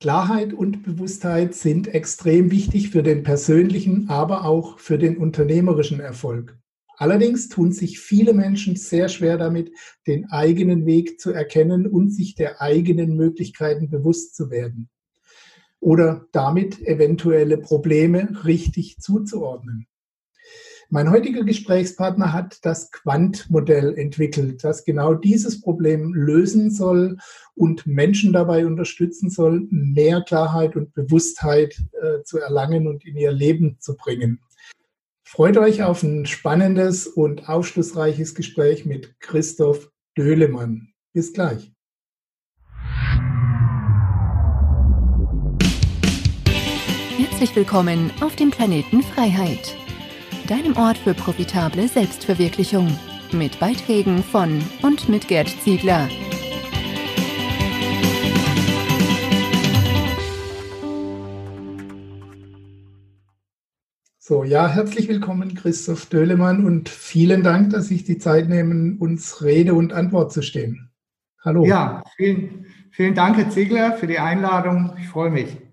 Klarheit und Bewusstheit sind extrem wichtig für den persönlichen, aber auch für den unternehmerischen Erfolg. Allerdings tun sich viele Menschen sehr schwer damit, den eigenen Weg zu erkennen und sich der eigenen Möglichkeiten bewusst zu werden oder damit eventuelle Probleme richtig zuzuordnen. Mein heutiger Gesprächspartner hat das Quant-Modell entwickelt, das genau dieses Problem lösen soll und Menschen dabei unterstützen soll, mehr Klarheit und Bewusstheit äh, zu erlangen und in ihr Leben zu bringen. Freut euch auf ein spannendes und aufschlussreiches Gespräch mit Christoph Döhlemann. Bis gleich. Herzlich willkommen auf dem Planeten Freiheit deinem Ort für profitable Selbstverwirklichung. Mit Beiträgen von und mit Gerd Ziegler. So, ja, herzlich willkommen, Christoph Döhlemann, und vielen Dank, dass Sie die Zeit nehmen, uns Rede und Antwort zu stehen. Hallo. Ja, vielen, vielen Dank, Herr Ziegler, für die Einladung. Ich freue mich.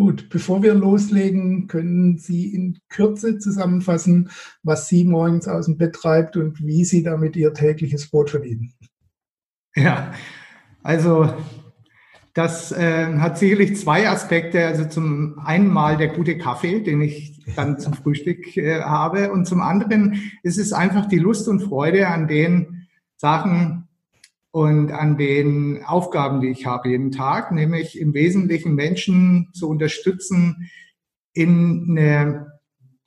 Gut, bevor wir loslegen, können Sie in Kürze zusammenfassen, was Sie morgens aus dem Bett treibt und wie Sie damit Ihr tägliches Brot verdienen. Ja, also das äh, hat sicherlich zwei Aspekte. Also zum einen mal der gute Kaffee, den ich dann zum Frühstück äh, habe. Und zum anderen ist es einfach die Lust und Freude an den Sachen, und an den Aufgaben, die ich habe jeden Tag, nämlich im Wesentlichen Menschen zu unterstützen, in eine,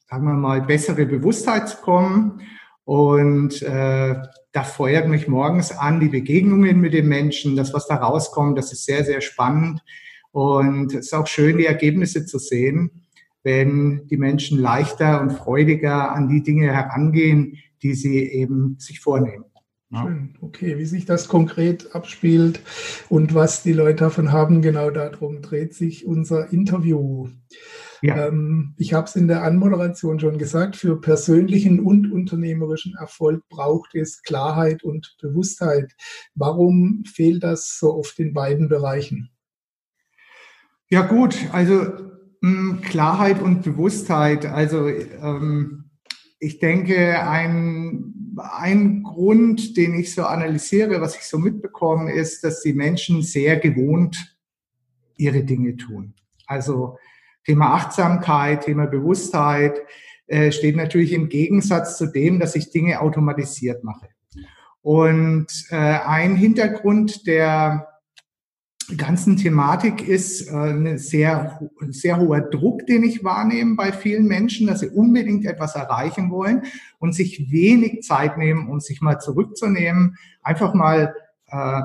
sagen wir mal, bessere Bewusstheit zu kommen. Und äh, da feuert mich morgens an die Begegnungen mit den Menschen, das, was da rauskommt, das ist sehr, sehr spannend. Und es ist auch schön, die Ergebnisse zu sehen, wenn die Menschen leichter und freudiger an die Dinge herangehen, die sie eben sich vornehmen. Schön. Okay, wie sich das konkret abspielt und was die Leute davon haben, genau darum dreht sich unser Interview. Ja. Ähm, ich habe es in der Anmoderation schon gesagt, für persönlichen und unternehmerischen Erfolg braucht es Klarheit und Bewusstheit. Warum fehlt das so oft in beiden Bereichen? Ja gut, also mh, hm, Klarheit und Bewusstheit. Also ähm, ich denke, ein ein Grund, den ich so analysiere, was ich so mitbekomme, ist, dass die Menschen sehr gewohnt ihre Dinge tun. Also Thema Achtsamkeit, Thema Bewusstheit äh, steht natürlich im Gegensatz zu dem, dass ich Dinge automatisiert mache. Und äh, ein Hintergrund der ganzen Thematik ist äh, ein sehr, sehr hoher Druck, den ich wahrnehme bei vielen Menschen, dass sie unbedingt etwas erreichen wollen und sich wenig Zeit nehmen, um sich mal zurückzunehmen, einfach mal, äh,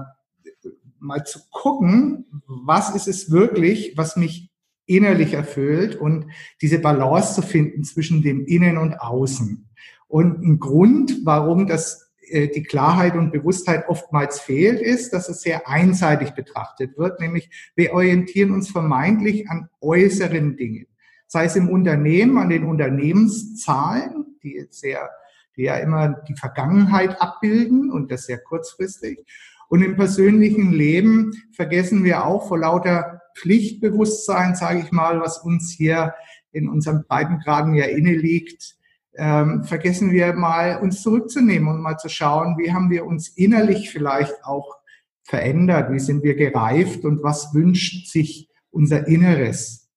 mal zu gucken, was ist es wirklich, was mich innerlich erfüllt und diese Balance zu finden zwischen dem Innen und Außen. Und ein Grund, warum das die Klarheit und Bewusstheit oftmals fehlt, ist, dass es sehr einseitig betrachtet wird, nämlich wir orientieren uns vermeintlich an äußeren Dingen. Sei es im Unternehmen, an den Unternehmenszahlen, die jetzt sehr, die ja immer die Vergangenheit abbilden und das sehr kurzfristig. Und im persönlichen Leben vergessen wir auch vor lauter Pflichtbewusstsein, sage ich mal, was uns hier in unserem Breitengraden ja inne liegt, ähm, vergessen wir mal, uns zurückzunehmen und mal zu schauen, wie haben wir uns innerlich vielleicht auch verändert, wie sind wir gereift und was wünscht sich unser Inneres.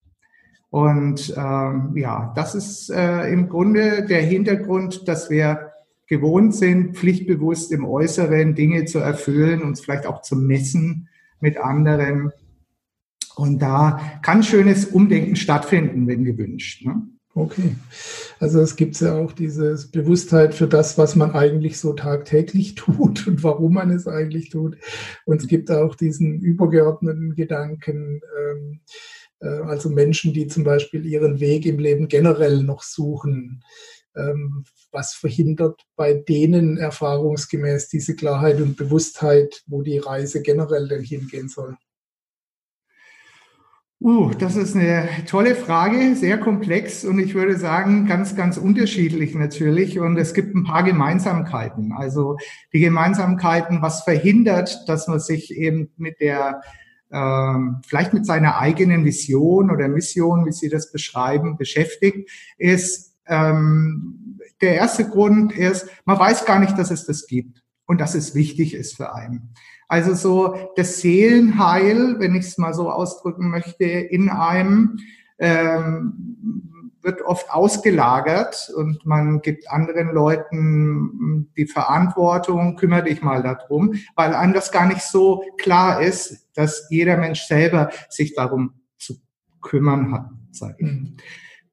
Und ähm, ja, das ist äh, im Grunde der Hintergrund, dass wir gewohnt sind, pflichtbewusst im Äußeren Dinge zu erfüllen, uns vielleicht auch zu messen mit anderen. Und da kann schönes Umdenken stattfinden, wenn gewünscht. Ne? Okay. Also es gibt ja auch diese Bewusstheit für das, was man eigentlich so tagtäglich tut und warum man es eigentlich tut. Und es gibt auch diesen übergeordneten Gedanken, ähm, äh, also Menschen, die zum Beispiel ihren Weg im Leben generell noch suchen. Ähm, was verhindert bei denen erfahrungsgemäß diese Klarheit und Bewusstheit, wo die Reise generell denn hingehen soll? Uh, das ist eine tolle Frage, sehr komplex und ich würde sagen, ganz, ganz unterschiedlich natürlich. Und es gibt ein paar Gemeinsamkeiten. Also die Gemeinsamkeiten, was verhindert, dass man sich eben mit der ähm, vielleicht mit seiner eigenen Vision oder Mission, wie Sie das beschreiben, beschäftigt, ist, ähm, der erste Grund ist, man weiß gar nicht, dass es das gibt und dass es wichtig ist für einen. Also so das Seelenheil, wenn ich es mal so ausdrücken möchte, in einem ähm, wird oft ausgelagert und man gibt anderen Leuten die Verantwortung, kümmere dich mal darum, weil einem das gar nicht so klar ist, dass jeder Mensch selber sich darum zu kümmern hat. Mhm.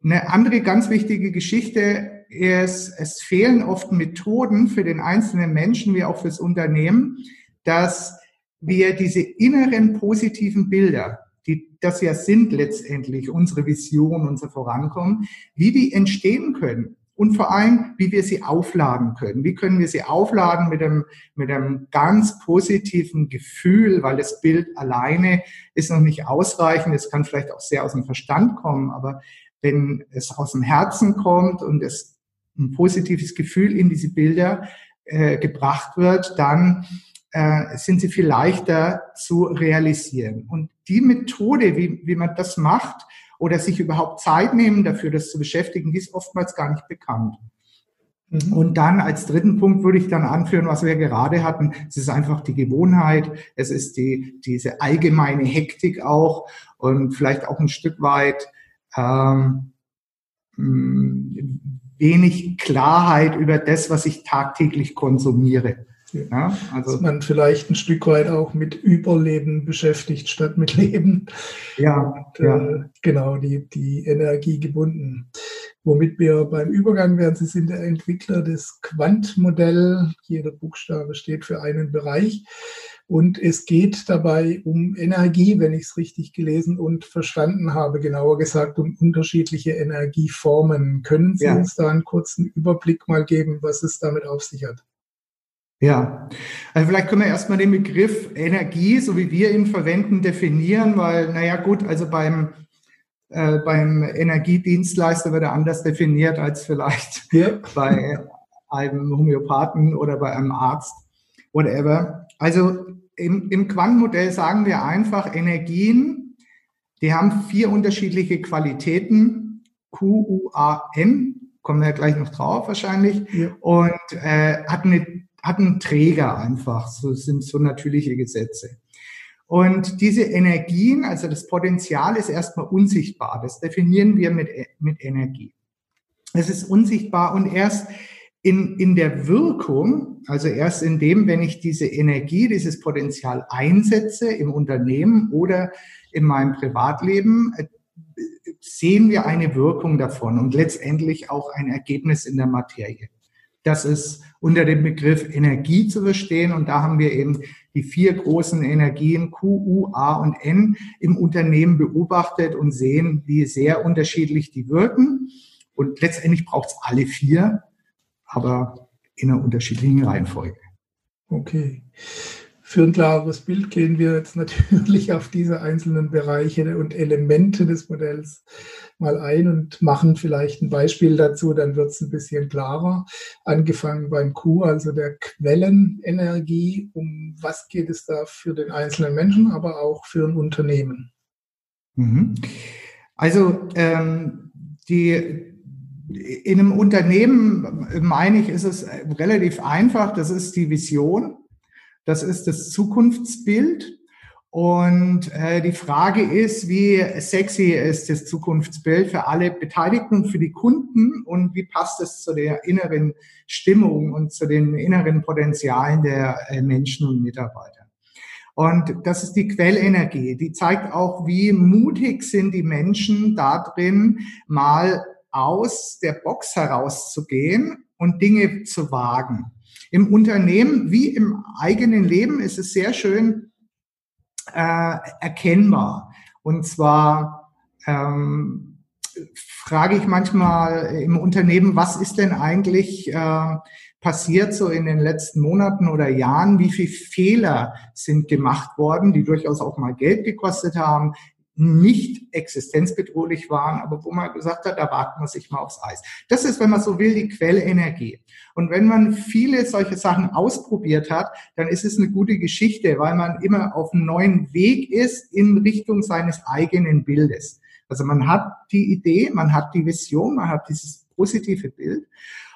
Eine andere ganz wichtige Geschichte ist, es fehlen oft Methoden für den einzelnen Menschen wie auch fürs Unternehmen, dass wir diese inneren positiven Bilder, die das ja sind letztendlich unsere Vision, unser Vorankommen, wie die entstehen können und vor allem, wie wir sie aufladen können. Wie können wir sie aufladen mit einem, mit einem ganz positiven Gefühl, weil das Bild alleine ist noch nicht ausreichend. Es kann vielleicht auch sehr aus dem Verstand kommen, aber wenn es aus dem Herzen kommt und es ein positives Gefühl in diese Bilder äh, gebracht wird, dann äh, sind sie viel leichter zu realisieren. Und die Methode, wie, wie man das macht oder sich überhaupt Zeit nehmen dafür, das zu beschäftigen, die ist oftmals gar nicht bekannt. Mhm. Und dann als dritten Punkt würde ich dann anführen, was wir gerade hatten. Es ist einfach die Gewohnheit. Es ist die, diese allgemeine Hektik auch und vielleicht auch ein Stück weit ähm, wenig Klarheit über das, was ich tagtäglich konsumiere. Ja, also dass man vielleicht ein Stück weit auch mit Überleben beschäftigt statt mit Leben. Ja, und, ja. Äh, genau, die, die Energie gebunden. Womit wir beim Übergang werden, Sie sind der Entwickler des Quant-Modell. Jeder Buchstabe steht für einen Bereich. Und es geht dabei um Energie, wenn ich es richtig gelesen und verstanden habe, genauer gesagt um unterschiedliche Energieformen. Können Sie ja. uns da einen kurzen Überblick mal geben, was es damit auf sich hat? Ja, also vielleicht können wir erstmal den Begriff Energie, so wie wir ihn verwenden, definieren, weil, naja gut, also beim, äh, beim Energiedienstleister wird er anders definiert als vielleicht ja. bei einem Homöopathen oder bei einem Arzt, whatever. Also im, im Quantenmodell sagen wir einfach, Energien, die haben vier unterschiedliche Qualitäten, Q, U, A, N, kommen wir gleich noch drauf wahrscheinlich, ja. und äh, hat eine hat einen Träger einfach. So sind so natürliche Gesetze. Und diese Energien, also das Potenzial ist erstmal unsichtbar. Das definieren wir mit, mit Energie. Es ist unsichtbar und erst in, in der Wirkung, also erst in dem, wenn ich diese Energie, dieses Potenzial einsetze im Unternehmen oder in meinem Privatleben, sehen wir eine Wirkung davon und letztendlich auch ein Ergebnis in der Materie. Das ist unter dem Begriff Energie zu verstehen. Und da haben wir eben die vier großen Energien Q, U, A und N im Unternehmen beobachtet und sehen, wie sehr unterschiedlich die wirken. Und letztendlich braucht es alle vier, aber in einer unterschiedlichen Reihenfolge. Okay. Für ein klares Bild gehen wir jetzt natürlich auf diese einzelnen Bereiche und Elemente des Modells mal ein und machen vielleicht ein Beispiel dazu, dann wird es ein bisschen klarer. Angefangen beim Q, also der Quellenenergie. Um was geht es da für den einzelnen Menschen, aber auch für ein Unternehmen? Mhm. Also ähm, die in einem Unternehmen, meine ich, ist es relativ einfach. Das ist die Vision. Das ist das Zukunftsbild. Und äh, die Frage ist, wie sexy ist das Zukunftsbild für alle Beteiligten für die Kunden und wie passt es zu der inneren Stimmung und zu den inneren Potenzialen der äh, Menschen und Mitarbeiter. Und das ist die Quellenergie. Die zeigt auch, wie mutig sind die Menschen da drin, mal aus der Box herauszugehen und Dinge zu wagen. Im Unternehmen wie im eigenen Leben ist es sehr schön, äh, erkennbar. Und zwar ähm, frage ich manchmal im Unternehmen, was ist denn eigentlich äh, passiert so in den letzten Monaten oder Jahren? Wie viele Fehler sind gemacht worden, die durchaus auch mal Geld gekostet haben? Nicht existenzbedrohlich waren, aber wo man gesagt hat, da warten wir sich mal aufs Eis. Das ist, wenn man so will, die Quellenergie. Und wenn man viele solche Sachen ausprobiert hat, dann ist es eine gute Geschichte, weil man immer auf einem neuen Weg ist in Richtung seines eigenen Bildes. Also man hat die Idee, man hat die Vision, man hat dieses positive Bild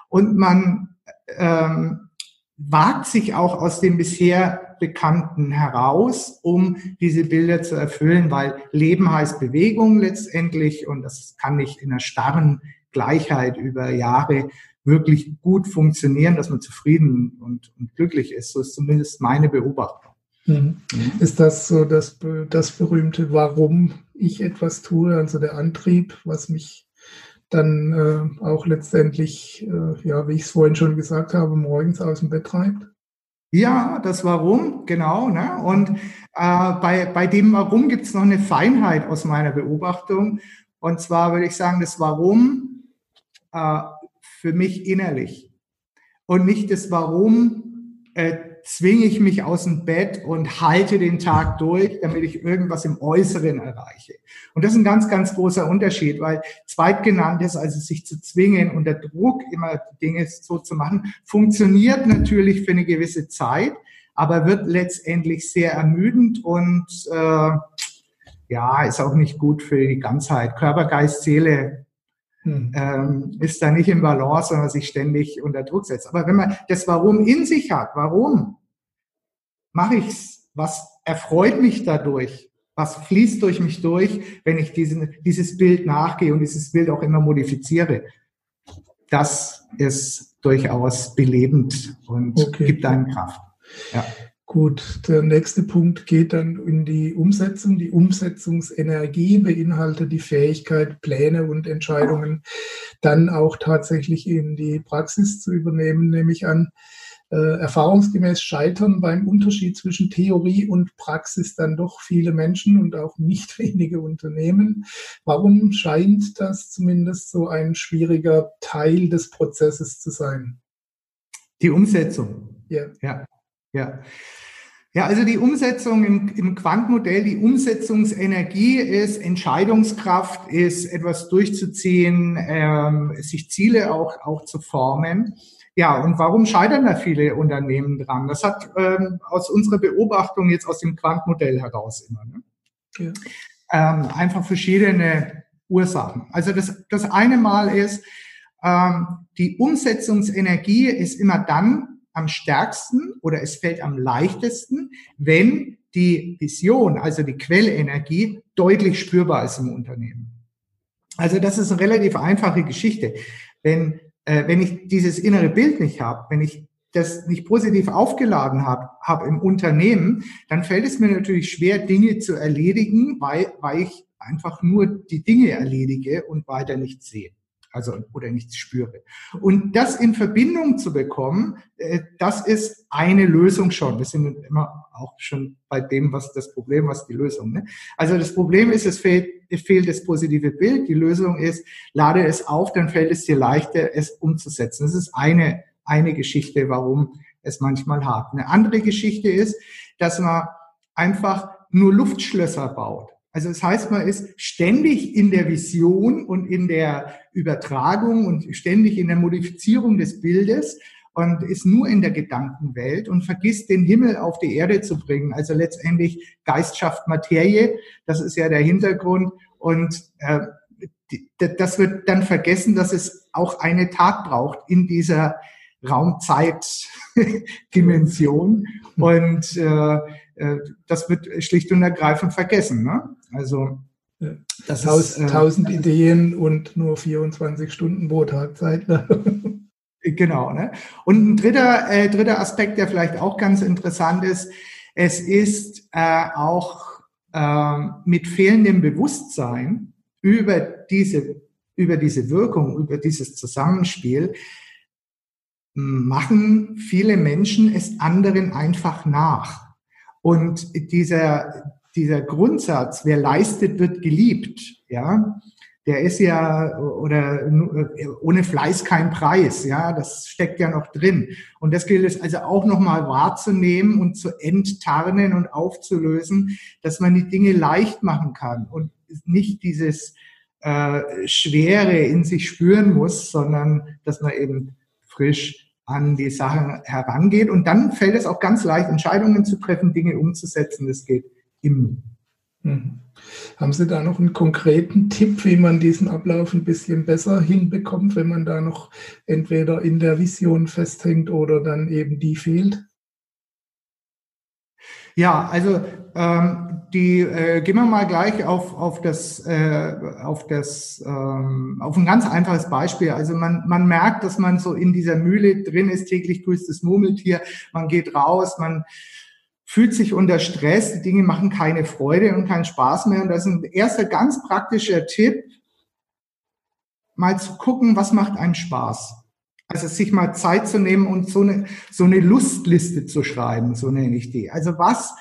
und man ähm, wagt sich auch aus dem bisher Bekannten heraus, um diese Bilder zu erfüllen, weil Leben heißt Bewegung letztendlich und das kann nicht in einer starren Gleichheit über Jahre wirklich gut funktionieren, dass man zufrieden und, und glücklich ist. So ist zumindest meine Beobachtung. Mhm. Ist das so das, das berühmte, warum ich etwas tue, also der Antrieb, was mich dann äh, auch letztendlich, äh, ja, wie ich es vorhin schon gesagt habe, morgens aus dem Bett treibt? Ja, das Warum, genau. Ne? Und äh, bei, bei dem Warum gibt es noch eine Feinheit aus meiner Beobachtung. Und zwar würde ich sagen, das Warum äh, für mich innerlich und nicht das Warum äh, zwinge ich mich aus dem Bett und halte den Tag durch, damit ich irgendwas im Äußeren erreiche. Und das ist ein ganz, ganz großer Unterschied, weil zweitgenanntes, also sich zu zwingen, unter Druck immer Dinge so zu machen, funktioniert natürlich für eine gewisse Zeit, aber wird letztendlich sehr ermüdend und äh, ja, ist auch nicht gut für die Ganzheit. Körper, Geist, Seele hm. ähm, ist da nicht im Balance, sondern sich ständig unter Druck setzt. Aber wenn man das Warum in sich hat, warum mache ich's? Was erfreut mich dadurch? Was fließt durch mich durch, wenn ich diesen, dieses Bild nachgehe und dieses Bild auch immer modifiziere? Das ist durchaus belebend und okay. gibt einem Kraft. Ja. Gut, der nächste Punkt geht dann in die Umsetzung. Die Umsetzungsenergie beinhaltet die Fähigkeit, Pläne und Entscheidungen dann auch tatsächlich in die Praxis zu übernehmen, nehme ich an. Äh, erfahrungsgemäß scheitern beim Unterschied zwischen Theorie und Praxis dann doch viele Menschen und auch nicht wenige Unternehmen. Warum scheint das zumindest so ein schwieriger Teil des Prozesses zu sein? Die Umsetzung. Ja. Ja. Ja. Ja, also die Umsetzung im, im Quantmodell, die Umsetzungsenergie ist Entscheidungskraft, ist etwas durchzuziehen, ähm, sich Ziele auch, auch zu formen. Ja, und warum scheitern da viele Unternehmen dran? Das hat ähm, aus unserer Beobachtung jetzt aus dem Quantmodell heraus immer. Ne? Ja. Ähm, einfach verschiedene Ursachen. Also das, das eine Mal ist, ähm, die Umsetzungsenergie ist immer dann am stärksten oder es fällt am leichtesten, wenn die Vision, also die Quellenergie, deutlich spürbar ist im Unternehmen. Also das ist eine relativ einfache Geschichte. Wenn, äh, wenn ich dieses innere Bild nicht habe, wenn ich das nicht positiv aufgeladen habe hab im Unternehmen, dann fällt es mir natürlich schwer, Dinge zu erledigen, weil, weil ich einfach nur die Dinge erledige und weiter nichts sehe also oder nichts spüre. Und das in Verbindung zu bekommen, äh, das ist eine Lösung schon. Wir sind immer auch schon bei dem, was das Problem, was die Lösung. Ne? Also das Problem ist, es fehlt, es fehlt das positive Bild. Die Lösung ist, lade es auf, dann fällt es dir leichter, es umzusetzen. Das ist eine eine Geschichte, warum es manchmal hart. Eine andere Geschichte ist, dass man einfach nur Luftschlösser baut. Also das heißt, man ist ständig in der Vision und in der Übertragung und ständig in der Modifizierung des Bildes und ist nur in der Gedankenwelt und vergisst den Himmel auf die Erde zu bringen. Also letztendlich Geist schafft Materie, das ist ja der Hintergrund und äh, das wird dann vergessen, dass es auch eine Tat braucht in dieser Raumzeitdimension und äh, äh, das wird schlicht und ergreifend vergessen. Ne? Also das Taus, ist, äh, tausend Ideen und nur 24 Stunden pro Tag Zeit. Ne? genau. Ne? Und ein dritter, äh, dritter Aspekt, der vielleicht auch ganz interessant ist, es ist äh, auch äh, mit fehlendem Bewusstsein über diese, über diese Wirkung, über dieses Zusammenspiel, machen viele Menschen es anderen einfach nach. Und dieser, dieser Grundsatz, wer leistet, wird geliebt, ja, der ist ja oder ohne Fleiß kein Preis, ja, das steckt ja noch drin. Und das gilt es also auch nochmal wahrzunehmen und zu enttarnen und aufzulösen, dass man die Dinge leicht machen kann und nicht dieses äh, Schwere in sich spüren muss, sondern dass man eben frisch an die Sachen herangeht. Und dann fällt es auch ganz leicht, Entscheidungen zu treffen, Dinge umzusetzen. Das geht immer. Mhm. Haben Sie da noch einen konkreten Tipp, wie man diesen Ablauf ein bisschen besser hinbekommt, wenn man da noch entweder in der Vision festhängt oder dann eben die fehlt? Ja, also ähm, die äh, gehen wir mal gleich auf auf das äh, auf das ähm, auf ein ganz einfaches Beispiel. Also man man merkt, dass man so in dieser Mühle drin ist. Täglich grüßt das Murmeltier. Man geht raus, man fühlt sich unter Stress, die Dinge machen keine Freude und keinen Spaß mehr. Und das ist ein erster ganz praktischer Tipp, mal zu gucken, was macht einen Spaß. Also sich mal Zeit zu nehmen und so eine, so eine Lustliste zu schreiben, so nenne ich die. Also was,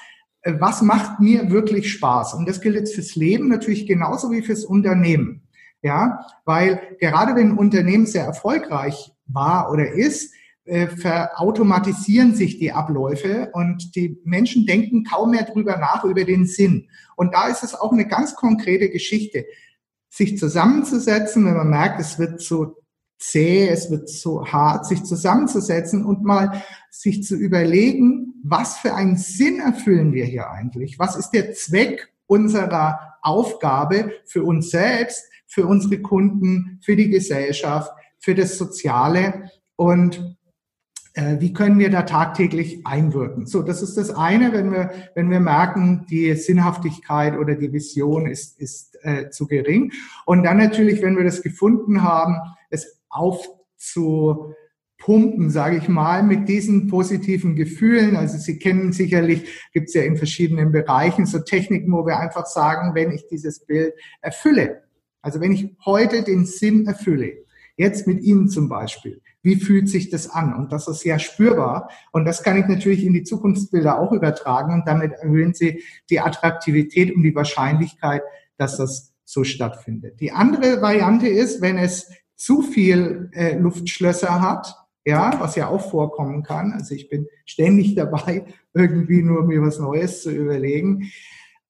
was macht mir wirklich Spaß? Und das gilt jetzt fürs Leben natürlich genauso wie fürs Unternehmen. Ja, weil gerade wenn ein Unternehmen sehr erfolgreich war oder ist, äh, verautomatisieren sich die Abläufe und die Menschen denken kaum mehr drüber nach, über den Sinn. Und da ist es auch eine ganz konkrete Geschichte, sich zusammenzusetzen, wenn man merkt, es wird zu zäh, es wird zu hart, sich zusammenzusetzen und mal sich zu überlegen, was für einen Sinn erfüllen wir hier eigentlich? Was ist der Zweck unserer Aufgabe für uns selbst, für unsere Kunden, für die Gesellschaft, für das Soziale? Und wie können wir da tagtäglich einwirken? So, das ist das eine, wenn wir, wenn wir merken, die Sinnhaftigkeit oder die Vision ist, ist äh, zu gering. Und dann natürlich, wenn wir das gefunden haben, es aufzupumpen, sage ich mal, mit diesen positiven Gefühlen. Also Sie kennen sicherlich, gibt es ja in verschiedenen Bereichen so Techniken, wo wir einfach sagen, wenn ich dieses Bild erfülle, also wenn ich heute den Sinn erfülle, jetzt mit Ihnen zum Beispiel, wie fühlt sich das an? Und das ist ja spürbar. Und das kann ich natürlich in die Zukunftsbilder auch übertragen. Und damit erhöhen Sie die Attraktivität und die Wahrscheinlichkeit, dass das so stattfindet. Die andere Variante ist, wenn es zu viel äh, Luftschlösser hat, ja, was ja auch vorkommen kann. Also ich bin ständig dabei, irgendwie nur mir was Neues zu überlegen.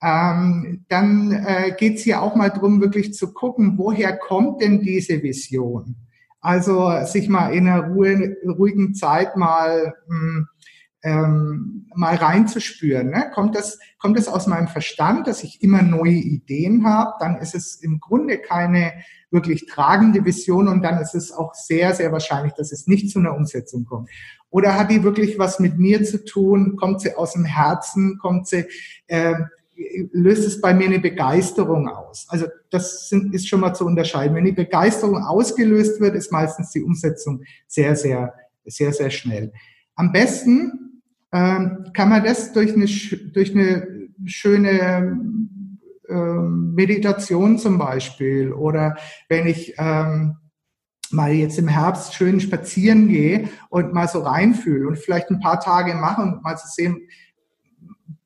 Ähm, dann äh, geht es hier auch mal drum, wirklich zu gucken, woher kommt denn diese Vision? Also sich mal in einer ruhigen Zeit mal hm, ähm, mal reinzuspüren. Ne? Kommt, das, kommt das aus meinem Verstand, dass ich immer neue Ideen habe? Dann ist es im Grunde keine wirklich tragende Vision und dann ist es auch sehr, sehr wahrscheinlich, dass es nicht zu einer Umsetzung kommt. Oder hat die wirklich was mit mir zu tun? Kommt sie aus dem Herzen? Kommt sie äh, löst es bei mir eine Begeisterung aus. Also das sind, ist schon mal zu unterscheiden. Wenn die Begeisterung ausgelöst wird, ist meistens die Umsetzung sehr, sehr, sehr, sehr schnell. Am besten ähm, kann man das durch eine, durch eine schöne ähm, Meditation zum Beispiel oder wenn ich ähm, mal jetzt im Herbst schön spazieren gehe und mal so reinfühle und vielleicht ein paar Tage mache und mal zu sehen,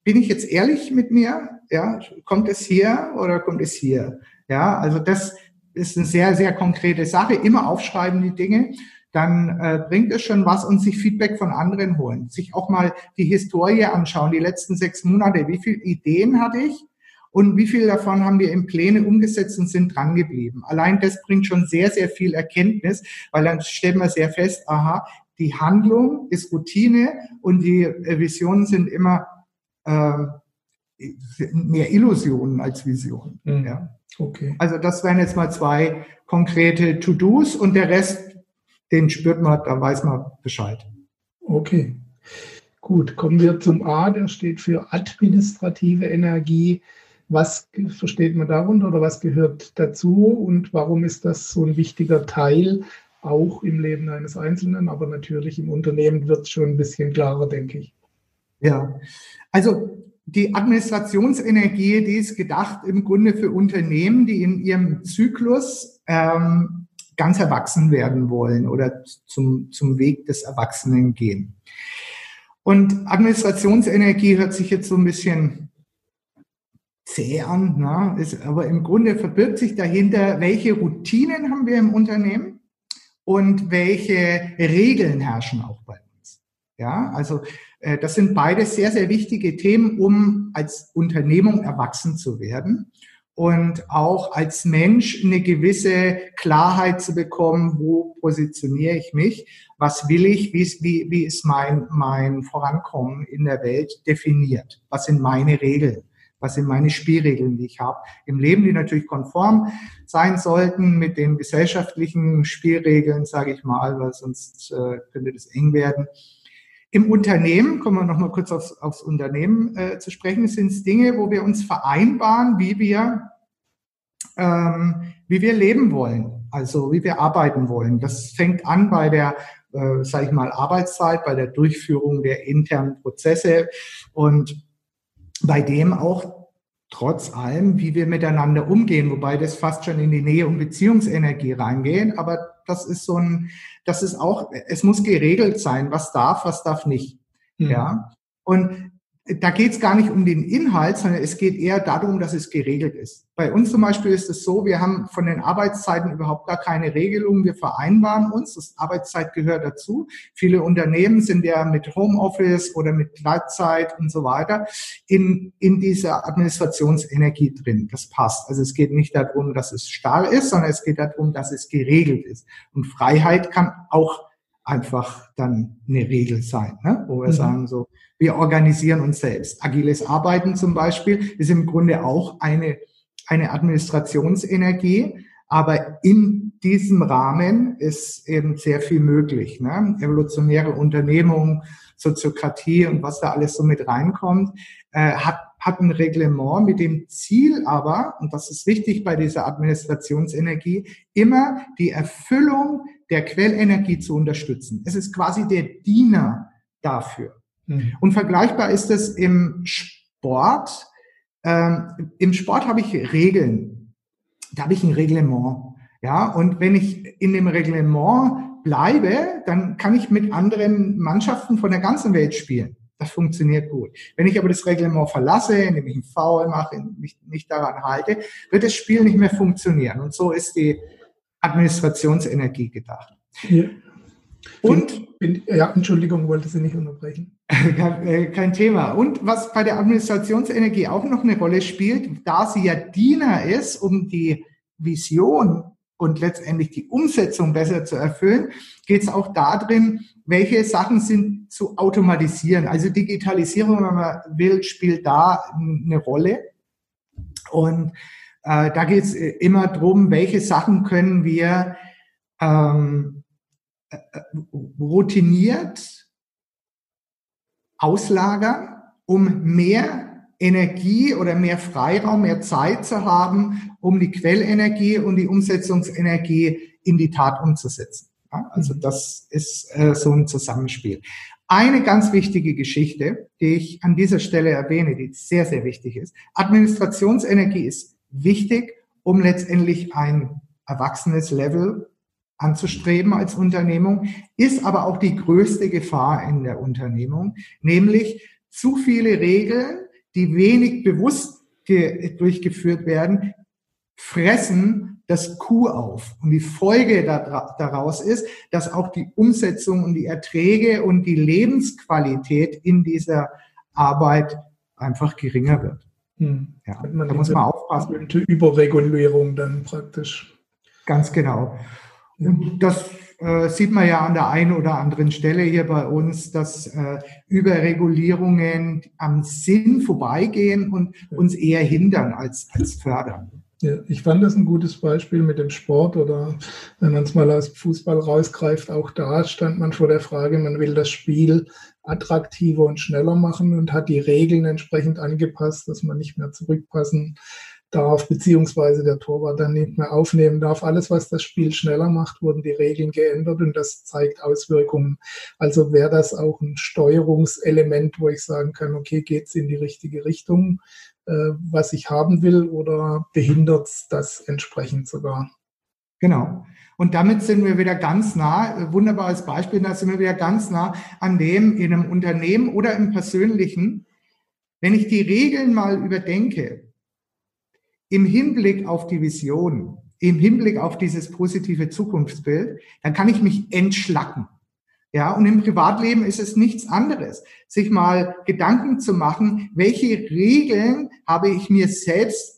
bin ich jetzt ehrlich mit mir? Ja, kommt es hier oder kommt es hier? Ja, also das ist eine sehr, sehr konkrete Sache. Immer aufschreiben die Dinge. Dann äh, bringt es schon was und sich Feedback von anderen holen. Sich auch mal die Historie anschauen, die letzten sechs Monate. Wie viele Ideen hatte ich? Und wie viel davon haben wir in Pläne umgesetzt und sind dran geblieben? Allein das bringt schon sehr, sehr viel Erkenntnis, weil dann stellt man sehr fest, aha, die Handlung ist Routine und die äh, Visionen sind immer mehr Illusionen als Visionen. Mhm. Ja. Okay. Also das wären jetzt mal zwei konkrete To-Dos und der Rest, den spürt man, da weiß man Bescheid. Okay. Gut, kommen wir zum A, der steht für administrative Energie. Was versteht man darunter oder was gehört dazu und warum ist das so ein wichtiger Teil auch im Leben eines Einzelnen, aber natürlich im Unternehmen wird es schon ein bisschen klarer, denke ich. Ja, also die Administrationsenergie, die ist gedacht im Grunde für Unternehmen, die in ihrem Zyklus ähm, ganz erwachsen werden wollen oder zum, zum Weg des Erwachsenen gehen. Und Administrationsenergie hört sich jetzt so ein bisschen zäh an, ne? ist, aber im Grunde verbirgt sich dahinter, welche Routinen haben wir im Unternehmen und welche Regeln herrschen auch bei uns. Ja, also das sind beide sehr, sehr wichtige Themen, um als Unternehmung erwachsen zu werden und auch als Mensch eine gewisse Klarheit zu bekommen, wo positioniere ich mich, was will ich, wie ist, wie, wie ist mein, mein Vorankommen in der Welt definiert, was sind meine Regeln was sind meine Spielregeln, die ich habe im Leben, die natürlich konform sein sollten mit den gesellschaftlichen Spielregeln, sage ich mal, weil sonst äh, könnte das eng werden. Im Unternehmen, kommen wir nochmal kurz aufs, aufs Unternehmen äh, zu sprechen, sind es Dinge, wo wir uns vereinbaren, wie wir, ähm, wie wir leben wollen, also wie wir arbeiten wollen. Das fängt an bei der äh, sage ich mal, Arbeitszeit, bei der Durchführung der internen Prozesse und bei dem auch trotz allem, wie wir miteinander umgehen, wobei das fast schon in die Nähe und Beziehungsenergie reingeht. Aber das ist so ein, das ist auch, es muss geregelt sein, was darf, was darf nicht. Mhm. Ja. Und da geht es gar nicht um den Inhalt, sondern es geht eher darum, dass es geregelt ist. Bei uns zum Beispiel ist es so, wir haben von den Arbeitszeiten überhaupt gar keine Regelung. Wir vereinbaren uns, das Arbeitszeit gehört dazu. Viele Unternehmen sind ja mit Homeoffice oder mit Gleitzeit und so weiter in, in dieser Administrationsenergie drin. Das passt. Also es geht nicht darum, dass es starr ist, sondern es geht darum, dass es geregelt ist. Und Freiheit kann auch einfach dann eine Regel sein, ne? wo wir mhm. sagen so, wir organisieren uns selbst. Agiles Arbeiten zum Beispiel ist im Grunde auch eine, eine Administrationsenergie, aber in diesem Rahmen ist eben sehr viel möglich. Ne? Evolutionäre Unternehmung, Soziokratie und was da alles so mit reinkommt, äh, hat, hat ein Reglement mit dem Ziel aber, und das ist wichtig bei dieser Administrationsenergie, immer die Erfüllung der Quellenergie zu unterstützen. Es ist quasi der Diener dafür. Mhm. Und vergleichbar ist es im Sport. Ähm, Im Sport habe ich Regeln. Da habe ich ein Reglement. Ja, und wenn ich in dem Reglement bleibe, dann kann ich mit anderen Mannschaften von der ganzen Welt spielen. Das funktioniert gut. Wenn ich aber das Reglement verlasse, indem ich einen Foul mache, mich nicht daran halte, wird das Spiel nicht mehr funktionieren. Und so ist die Administrationsenergie gedacht. Ja. Und ja, Entschuldigung, wollte Sie nicht unterbrechen. kein, äh, kein Thema. Und was bei der Administrationsenergie auch noch eine Rolle spielt, da sie ja Diener ist, um die Vision und letztendlich die Umsetzung besser zu erfüllen, geht es auch darin, welche Sachen sind zu automatisieren. Also Digitalisierung, wenn man will, spielt da eine Rolle. Und äh, da geht es äh, immer darum, welche Sachen können wir ähm, äh, äh, routiniert auslagern, um mehr Energie oder mehr Freiraum, mehr Zeit zu haben, um die Quellenergie und die Umsetzungsenergie in die Tat umzusetzen. Ja, also mhm. das ist äh, so ein Zusammenspiel. Eine ganz wichtige Geschichte, die ich an dieser Stelle erwähne, die sehr, sehr wichtig ist. Administrationsenergie ist wichtig, um letztendlich ein erwachsenes Level anzustreben als Unternehmung, ist aber auch die größte Gefahr in der Unternehmung, nämlich zu viele Regeln, die wenig bewusst durchgeführt werden, fressen das Kuh auf. Und die Folge daraus ist, dass auch die Umsetzung und die Erträge und die Lebensqualität in dieser Arbeit einfach geringer wird. Hm. Ja, da muss man aufpassen. Überregulierung dann praktisch. Ganz genau. Und das äh, sieht man ja an der einen oder anderen Stelle hier bei uns, dass äh, Überregulierungen am Sinn vorbeigehen und uns eher hindern als, als fördern. Ja, ich fand das ein gutes Beispiel mit dem Sport oder wenn man es mal aus Fußball rausgreift, auch da stand man vor der Frage, man will das Spiel attraktiver und schneller machen und hat die Regeln entsprechend angepasst, dass man nicht mehr zurückpassen darf, beziehungsweise der Torwart dann nicht mehr aufnehmen darf. Alles, was das Spiel schneller macht, wurden die Regeln geändert und das zeigt Auswirkungen. Also wäre das auch ein Steuerungselement, wo ich sagen kann, okay, geht es in die richtige Richtung, äh, was ich haben will, oder behindert es das entsprechend sogar? Genau. Und damit sind wir wieder ganz nah, äh, wunderbares Beispiel, da sind wir wieder ganz nah an dem in einem Unternehmen oder im Persönlichen. Wenn ich die Regeln mal überdenke, im Hinblick auf die Vision, im Hinblick auf dieses positive Zukunftsbild, dann kann ich mich entschlacken. Ja, und im Privatleben ist es nichts anderes, sich mal Gedanken zu machen, welche Regeln habe ich mir selbst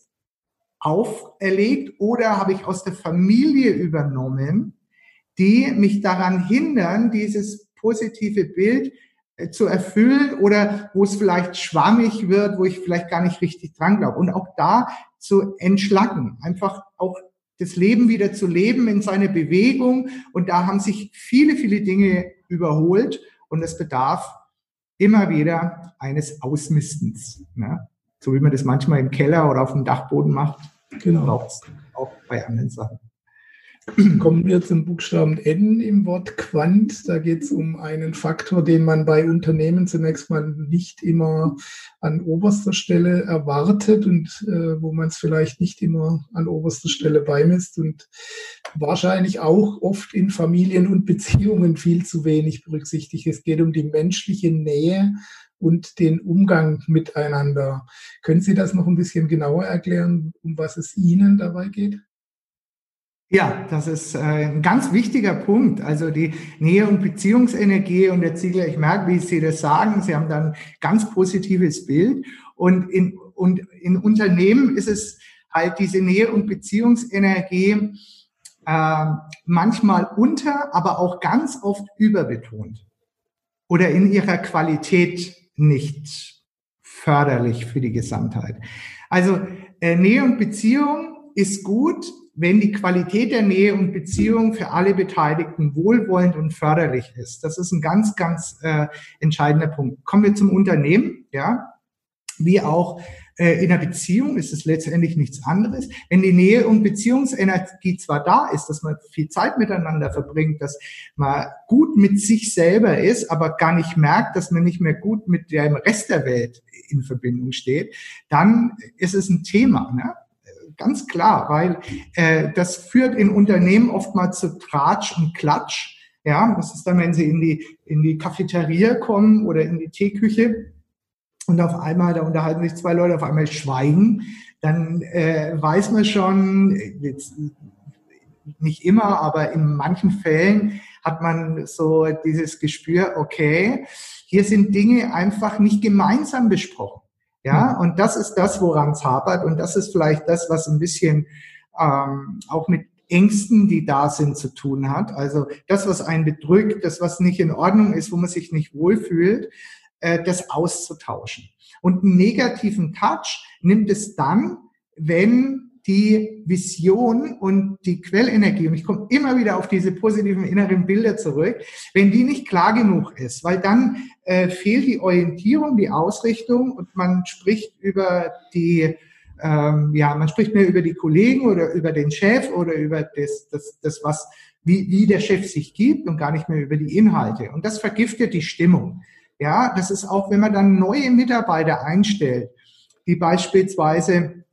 auferlegt oder habe ich aus der Familie übernommen, die mich daran hindern, dieses positive Bild äh, zu erfüllen oder wo es vielleicht schwammig wird, wo ich vielleicht gar nicht richtig dran glaube. Und auch da zu entschlacken, einfach auch das Leben wieder zu leben in seine Bewegung. Und da haben sich viele, viele Dinge überholt und es bedarf immer wieder eines Ausmistens. Ne? So wie man das manchmal im Keller oder auf dem Dachboden macht, genau. braucht es auch bei anderen Sachen. Kommen wir zum Buchstaben N im Wort Quant. Da geht es um einen Faktor, den man bei Unternehmen zunächst mal nicht immer an oberster Stelle erwartet und äh, wo man es vielleicht nicht immer an oberster Stelle beimisst und wahrscheinlich auch oft in Familien und Beziehungen viel zu wenig berücksichtigt. Es geht um die menschliche Nähe und den Umgang miteinander. Können Sie das noch ein bisschen genauer erklären, um was es Ihnen dabei geht? Ja, das ist äh, ein ganz wichtiger Punkt. Also die Nähe- und Beziehungsenergie und der Ziegler, ich merke, wie Sie das sagen, Sie haben dann ein ganz positives Bild. Und in, und in Unternehmen ist es halt diese Nähe- und Beziehungsenergie äh, manchmal unter, aber auch ganz oft überbetont oder in ihrer Qualität nicht förderlich für die Gesamtheit. Also äh, Nähe und Beziehung ist gut, wenn die Qualität der Nähe und Beziehung für alle Beteiligten wohlwollend und förderlich ist. Das ist ein ganz, ganz äh, entscheidender Punkt. Kommen wir zum Unternehmen, ja, wie auch äh, in einer Beziehung ist es letztendlich nichts anderes. Wenn die Nähe und Beziehungsenergie zwar da ist, dass man viel Zeit miteinander verbringt, dass man gut mit sich selber ist, aber gar nicht merkt, dass man nicht mehr gut mit dem Rest der Welt in Verbindung steht, dann ist es ein Thema. Ne? ganz klar, weil äh, das führt in Unternehmen oftmals zu Tratsch und Klatsch. Ja, das ist dann, wenn sie in die, in die Cafeteria kommen oder in die Teeküche und auf einmal, da unterhalten sich zwei Leute, auf einmal schweigen, dann äh, weiß man schon, jetzt, nicht immer, aber in manchen Fällen hat man so dieses Gespür, okay, hier sind Dinge einfach nicht gemeinsam besprochen. Ja, mhm. und das ist das, woran es hapert. Und das ist vielleicht das, was ein bisschen ähm, auch mit Ängsten, die da sind, zu tun hat. Also das, was einen bedrückt, das, was nicht in Ordnung ist, wo man sich nicht wohlfühlt, äh, das auszutauschen. Und einen negativen Touch nimmt es dann, wenn die Vision und die Quellenergie, und ich komme immer wieder auf diese positiven inneren Bilder zurück, wenn die nicht klar genug ist, weil dann äh, fehlt die Orientierung, die Ausrichtung und man spricht über die, ähm, ja, man spricht mehr über die Kollegen oder über den Chef oder über das, das, das was, wie, wie der Chef sich gibt und gar nicht mehr über die Inhalte. Und das vergiftet die Stimmung. Ja, das ist auch, wenn man dann neue Mitarbeiter einstellt, die beispielsweise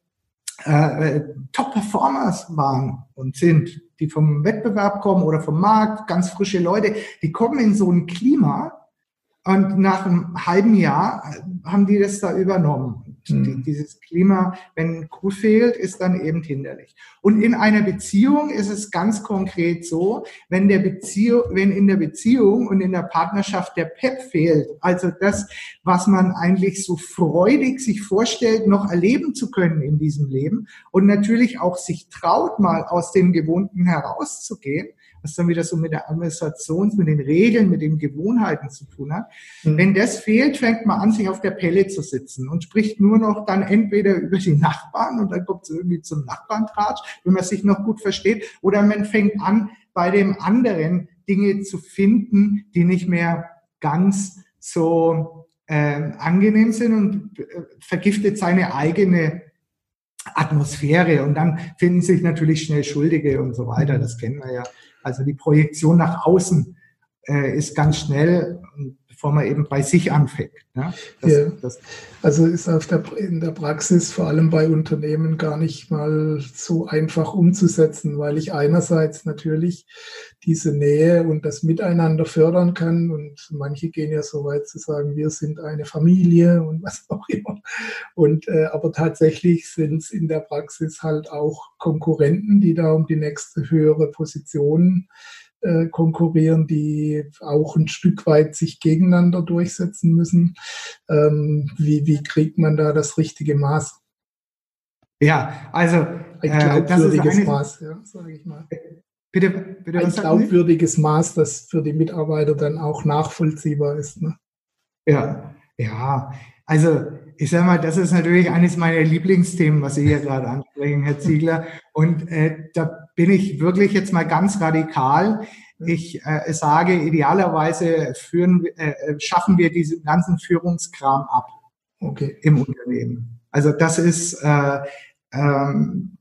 äh, Top-Performers waren und sind, die vom Wettbewerb kommen oder vom Markt, ganz frische Leute, die kommen in so ein Klima und nach einem halben Jahr haben die das da übernommen. Mhm. Dieses Klima, wenn Crew fehlt, ist dann eben hinderlich. Und in einer Beziehung ist es ganz konkret so, wenn der Beziehung, wenn in der Beziehung und in der Partnerschaft der Pep fehlt, also das, was man eigentlich so freudig sich vorstellt, noch erleben zu können in diesem Leben und natürlich auch sich traut, mal aus dem Gewohnten herauszugehen, was dann wieder so mit der Administration, mit den Regeln, mit den Gewohnheiten zu tun hat. Mhm. Wenn das fehlt, fängt man an, sich auf der Pelle zu sitzen und spricht nur noch dann entweder über die Nachbarn und dann kommt es irgendwie zum Nachbarntratsch, wenn man sich noch gut versteht, oder man fängt an, bei dem anderen Dinge zu finden, die nicht mehr ganz so äh, angenehm sind und äh, vergiftet seine eigene Atmosphäre und dann finden sich natürlich schnell Schuldige und so weiter. Das kennen wir ja. Also die Projektion nach außen äh, ist ganz schnell, bevor man eben bei sich anfängt. Ja, das, ja. Das, also ist auf der, in der Praxis vor allem bei Unternehmen gar nicht mal so einfach umzusetzen, weil ich einerseits natürlich diese Nähe und das Miteinander fördern kann und manche gehen ja so weit zu sagen, wir sind eine Familie und was auch immer. Und äh, aber tatsächlich sind es in der Praxis halt auch Konkurrenten, die da um die nächste höhere Position äh, konkurrieren, die auch ein Stück weit sich gegeneinander durchsetzen müssen. Ähm, wie, wie kriegt man da das richtige Maß? Ja, also ein glaubwürdiges äh, Maß, ja, sage ich mal. Bitte, bitte ein glaubwürdiges Maß, das für die Mitarbeiter dann auch nachvollziehbar ist. Ne? Ja, ja. Also ich sage mal, das ist natürlich eines meiner Lieblingsthemen, was Sie hier gerade ansprechen, Herr Ziegler. Und äh, da bin ich wirklich jetzt mal ganz radikal. Ich äh, sage, idealerweise führen, äh, äh, schaffen wir diesen ganzen Führungskram ab okay. im Unternehmen. Also das ist äh, ähm,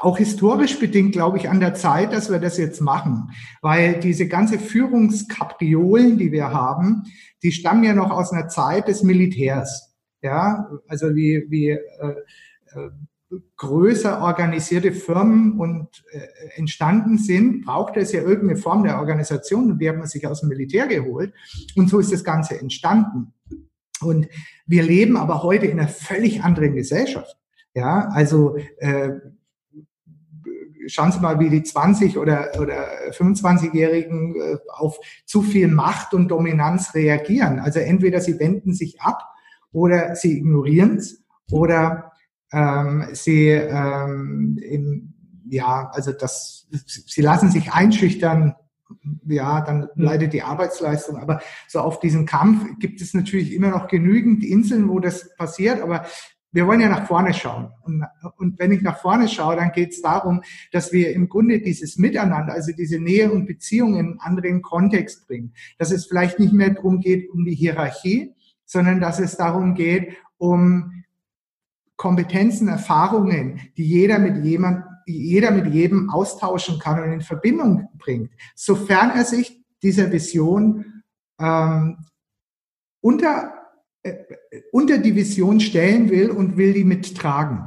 auch historisch bedingt, glaube ich, an der Zeit, dass wir das jetzt machen. Weil diese ganze Führungskapriolen, die wir haben, die stammen ja noch aus einer Zeit des Militärs. Ja, also wie, wie äh, äh, größer organisierte Firmen und äh, entstanden sind, brauchte es ja irgendeine Form der Organisation und die hat man sich aus dem Militär geholt. Und so ist das Ganze entstanden. Und wir leben aber heute in einer völlig anderen Gesellschaft. Ja, also äh, schauen Sie mal, wie die 20 oder, oder 25-Jährigen äh, auf zu viel Macht und Dominanz reagieren. Also entweder sie wenden sich ab oder sie ignorieren es oder ähm, sie ähm, im, ja, also das, sie lassen sich einschüchtern, ja, dann hm. leidet die Arbeitsleistung. Aber so auf diesen Kampf gibt es natürlich immer noch genügend Inseln, wo das passiert. Aber wir wollen ja nach vorne schauen. Und, und wenn ich nach vorne schaue, dann geht es darum, dass wir im Grunde dieses Miteinander, also diese Nähe und Beziehungen in einen anderen Kontext bringen. Dass es vielleicht nicht mehr darum geht, um die Hierarchie, sondern dass es darum geht, um Kompetenzen, Erfahrungen, die jeder mit jemand, jeder mit jedem austauschen kann und in Verbindung bringt, sofern er sich dieser Vision ähm, unter äh, unter die Vision stellen will und will die mittragen.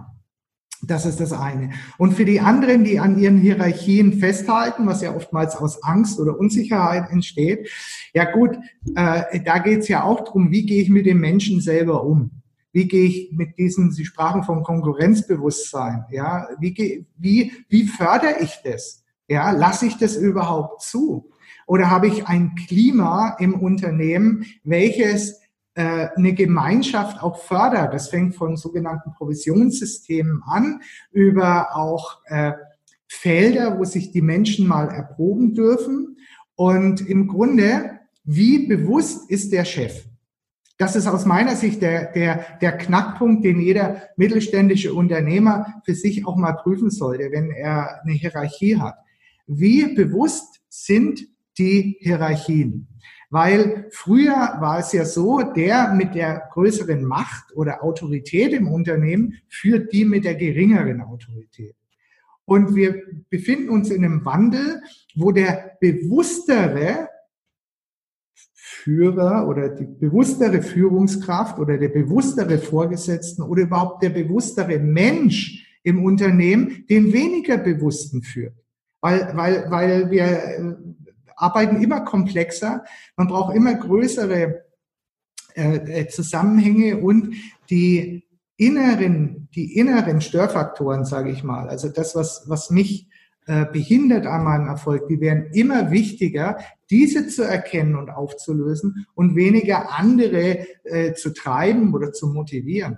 Das ist das eine. Und für die anderen, die an ihren Hierarchien festhalten, was ja oftmals aus Angst oder Unsicherheit entsteht, ja gut, äh, da geht es ja auch darum, wie gehe ich mit dem Menschen selber um? Wie gehe ich mit diesem, Sie sprachen vom Konkurrenzbewusstsein, ja, wie, wie, wie fördere ich das? Ja, lasse ich das überhaupt zu? Oder habe ich ein Klima im Unternehmen, welches äh, eine Gemeinschaft auch fördert. Das fängt von sogenannten Provisionssystemen an, über auch äh, Felder, wo sich die Menschen mal erproben dürfen. Und im Grunde, wie bewusst ist der Chef? Das ist aus meiner Sicht der, der, der Knackpunkt, den jeder mittelständische Unternehmer für sich auch mal prüfen sollte, wenn er eine Hierarchie hat. Wie bewusst sind die Hierarchien? Weil früher war es ja so, der mit der größeren Macht oder Autorität im Unternehmen führt die mit der geringeren Autorität. Und wir befinden uns in einem Wandel, wo der bewusstere Führer oder die bewusstere Führungskraft oder der bewusstere Vorgesetzten oder überhaupt der bewusstere Mensch im Unternehmen den weniger bewussten führt. Weil, weil, weil wir arbeiten immer komplexer, man braucht immer größere äh, äh, Zusammenhänge und die inneren, die inneren Störfaktoren, sage ich mal, also das, was, was mich äh, behindert an meinem Erfolg, die werden immer wichtiger, diese zu erkennen und aufzulösen und weniger andere äh, zu treiben oder zu motivieren.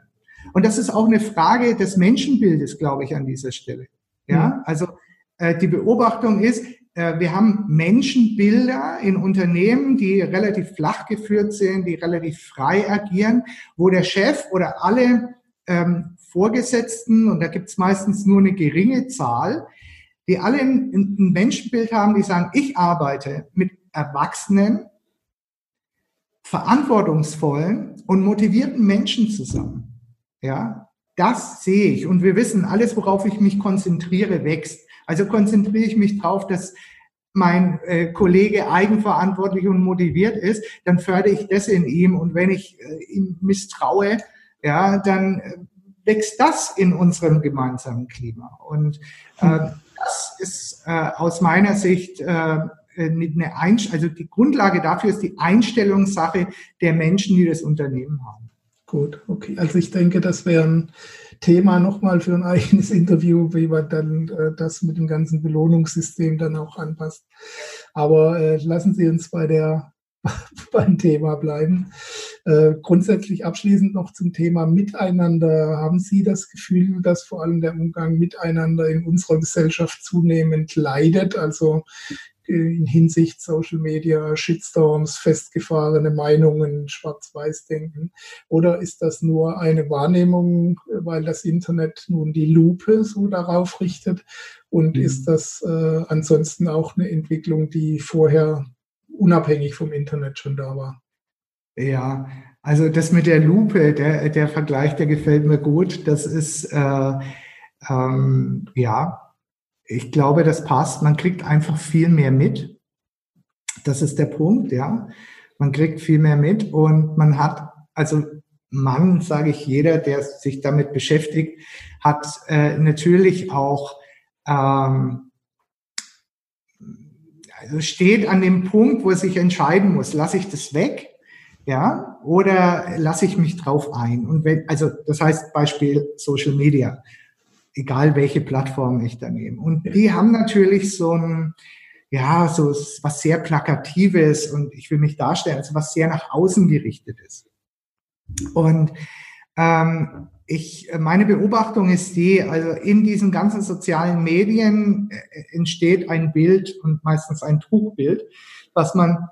Und das ist auch eine Frage des Menschenbildes, glaube ich, an dieser Stelle. Ja, mhm. also äh, die Beobachtung ist, äh, wir haben Menschenbilder in Unternehmen, die relativ flach geführt sind, die relativ frei agieren, wo der Chef oder alle ähm, Vorgesetzten, und da gibt es meistens nur eine geringe Zahl, die alle ein, ein Menschenbild haben, die sagen, ich arbeite mit erwachsenen, verantwortungsvollen und motivierten Menschen zusammen. Ja, das sehe ich. Und wir wissen, alles, worauf ich mich konzentriere, wächst. Also konzentriere ich mich darauf, dass mein äh, Kollege eigenverantwortlich und motiviert ist, dann fördere ich das in ihm. Und wenn ich äh, ihm misstraue, ja, dann äh, wächst das in unserem gemeinsamen Klima. Und äh, das ist äh, aus meiner Sicht äh, eine Einst also die Grundlage dafür ist die Einstellungssache der Menschen, die das Unternehmen haben. Gut, okay. Also ich denke, das wäre ein Thema nochmal für ein eigenes Interview, wie man dann äh, das mit dem ganzen Belohnungssystem dann auch anpasst. Aber äh, lassen Sie uns bei der beim Thema bleiben. Äh, grundsätzlich abschließend noch zum Thema Miteinander. Haben Sie das Gefühl, dass vor allem der Umgang miteinander in unserer Gesellschaft zunehmend leidet? Also in Hinsicht Social Media, Shitstorms, festgefahrene Meinungen, Schwarz-Weiß-Denken? Oder ist das nur eine Wahrnehmung, weil das Internet nun die Lupe so darauf richtet? Und mhm. ist das äh, ansonsten auch eine Entwicklung, die vorher unabhängig vom Internet schon da war? Ja, also das mit der Lupe, der, der Vergleich, der gefällt mir gut. Das ist, äh, ähm, ja, ich glaube, das passt. Man kriegt einfach viel mehr mit. Das ist der Punkt, ja. Man kriegt viel mehr mit und man hat, also Mann, sage ich, jeder, der sich damit beschäftigt, hat äh, natürlich auch, ähm, also steht an dem Punkt, wo er sich entscheiden muss, lasse ich das weg, ja, oder lasse ich mich drauf ein? Und wenn, also das heißt Beispiel Social Media egal welche Plattform ich da nehme. Und die haben natürlich so ein, ja, so was sehr Plakatives und ich will mich darstellen, also was sehr nach außen gerichtet ist. Und ähm, ich, meine Beobachtung ist die, also in diesen ganzen sozialen Medien äh, entsteht ein Bild und meistens ein Trugbild, was man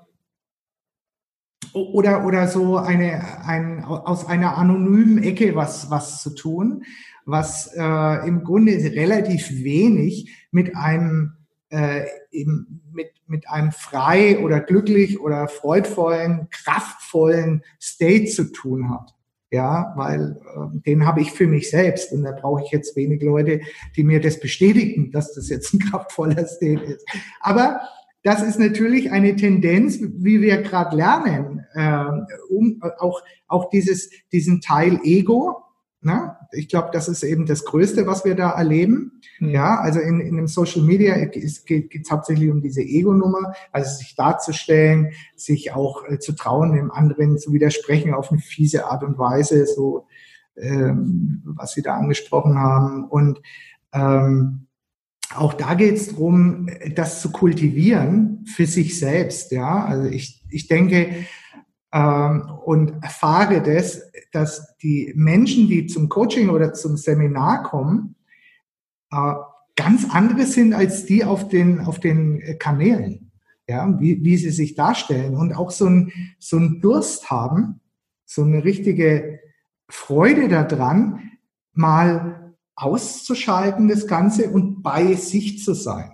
oder oder so eine ein aus einer anonymen Ecke was was zu tun was äh, im Grunde relativ wenig mit einem äh, eben mit, mit einem frei oder glücklich oder freudvollen, kraftvollen State zu tun hat. Ja, weil äh, den habe ich für mich selbst und da brauche ich jetzt wenig Leute, die mir das bestätigen, dass das jetzt ein kraftvoller State ist. Aber das ist natürlich eine Tendenz, wie wir gerade lernen, äh, um auch auch dieses diesen Teil Ego, Ne? Ich glaube, das ist eben das Größte, was wir da erleben. Mhm. Ja, also in, in dem Social Media geht es hauptsächlich um diese Ego-Nummer, also sich darzustellen, sich auch äh, zu trauen, dem anderen zu widersprechen auf eine fiese Art und Weise, so ähm, was Sie da angesprochen haben. Und ähm, auch da geht es darum, das zu kultivieren für sich selbst. Ja, also ich, ich denke, ähm, und erfahre das, dass die Menschen, die zum Coaching oder zum Seminar kommen, äh, ganz andere sind als die auf den, auf den Kanälen, ja, wie, wie sie sich darstellen und auch so ein, so Durst haben, so eine richtige Freude daran, mal auszuschalten, das Ganze und bei sich zu sein.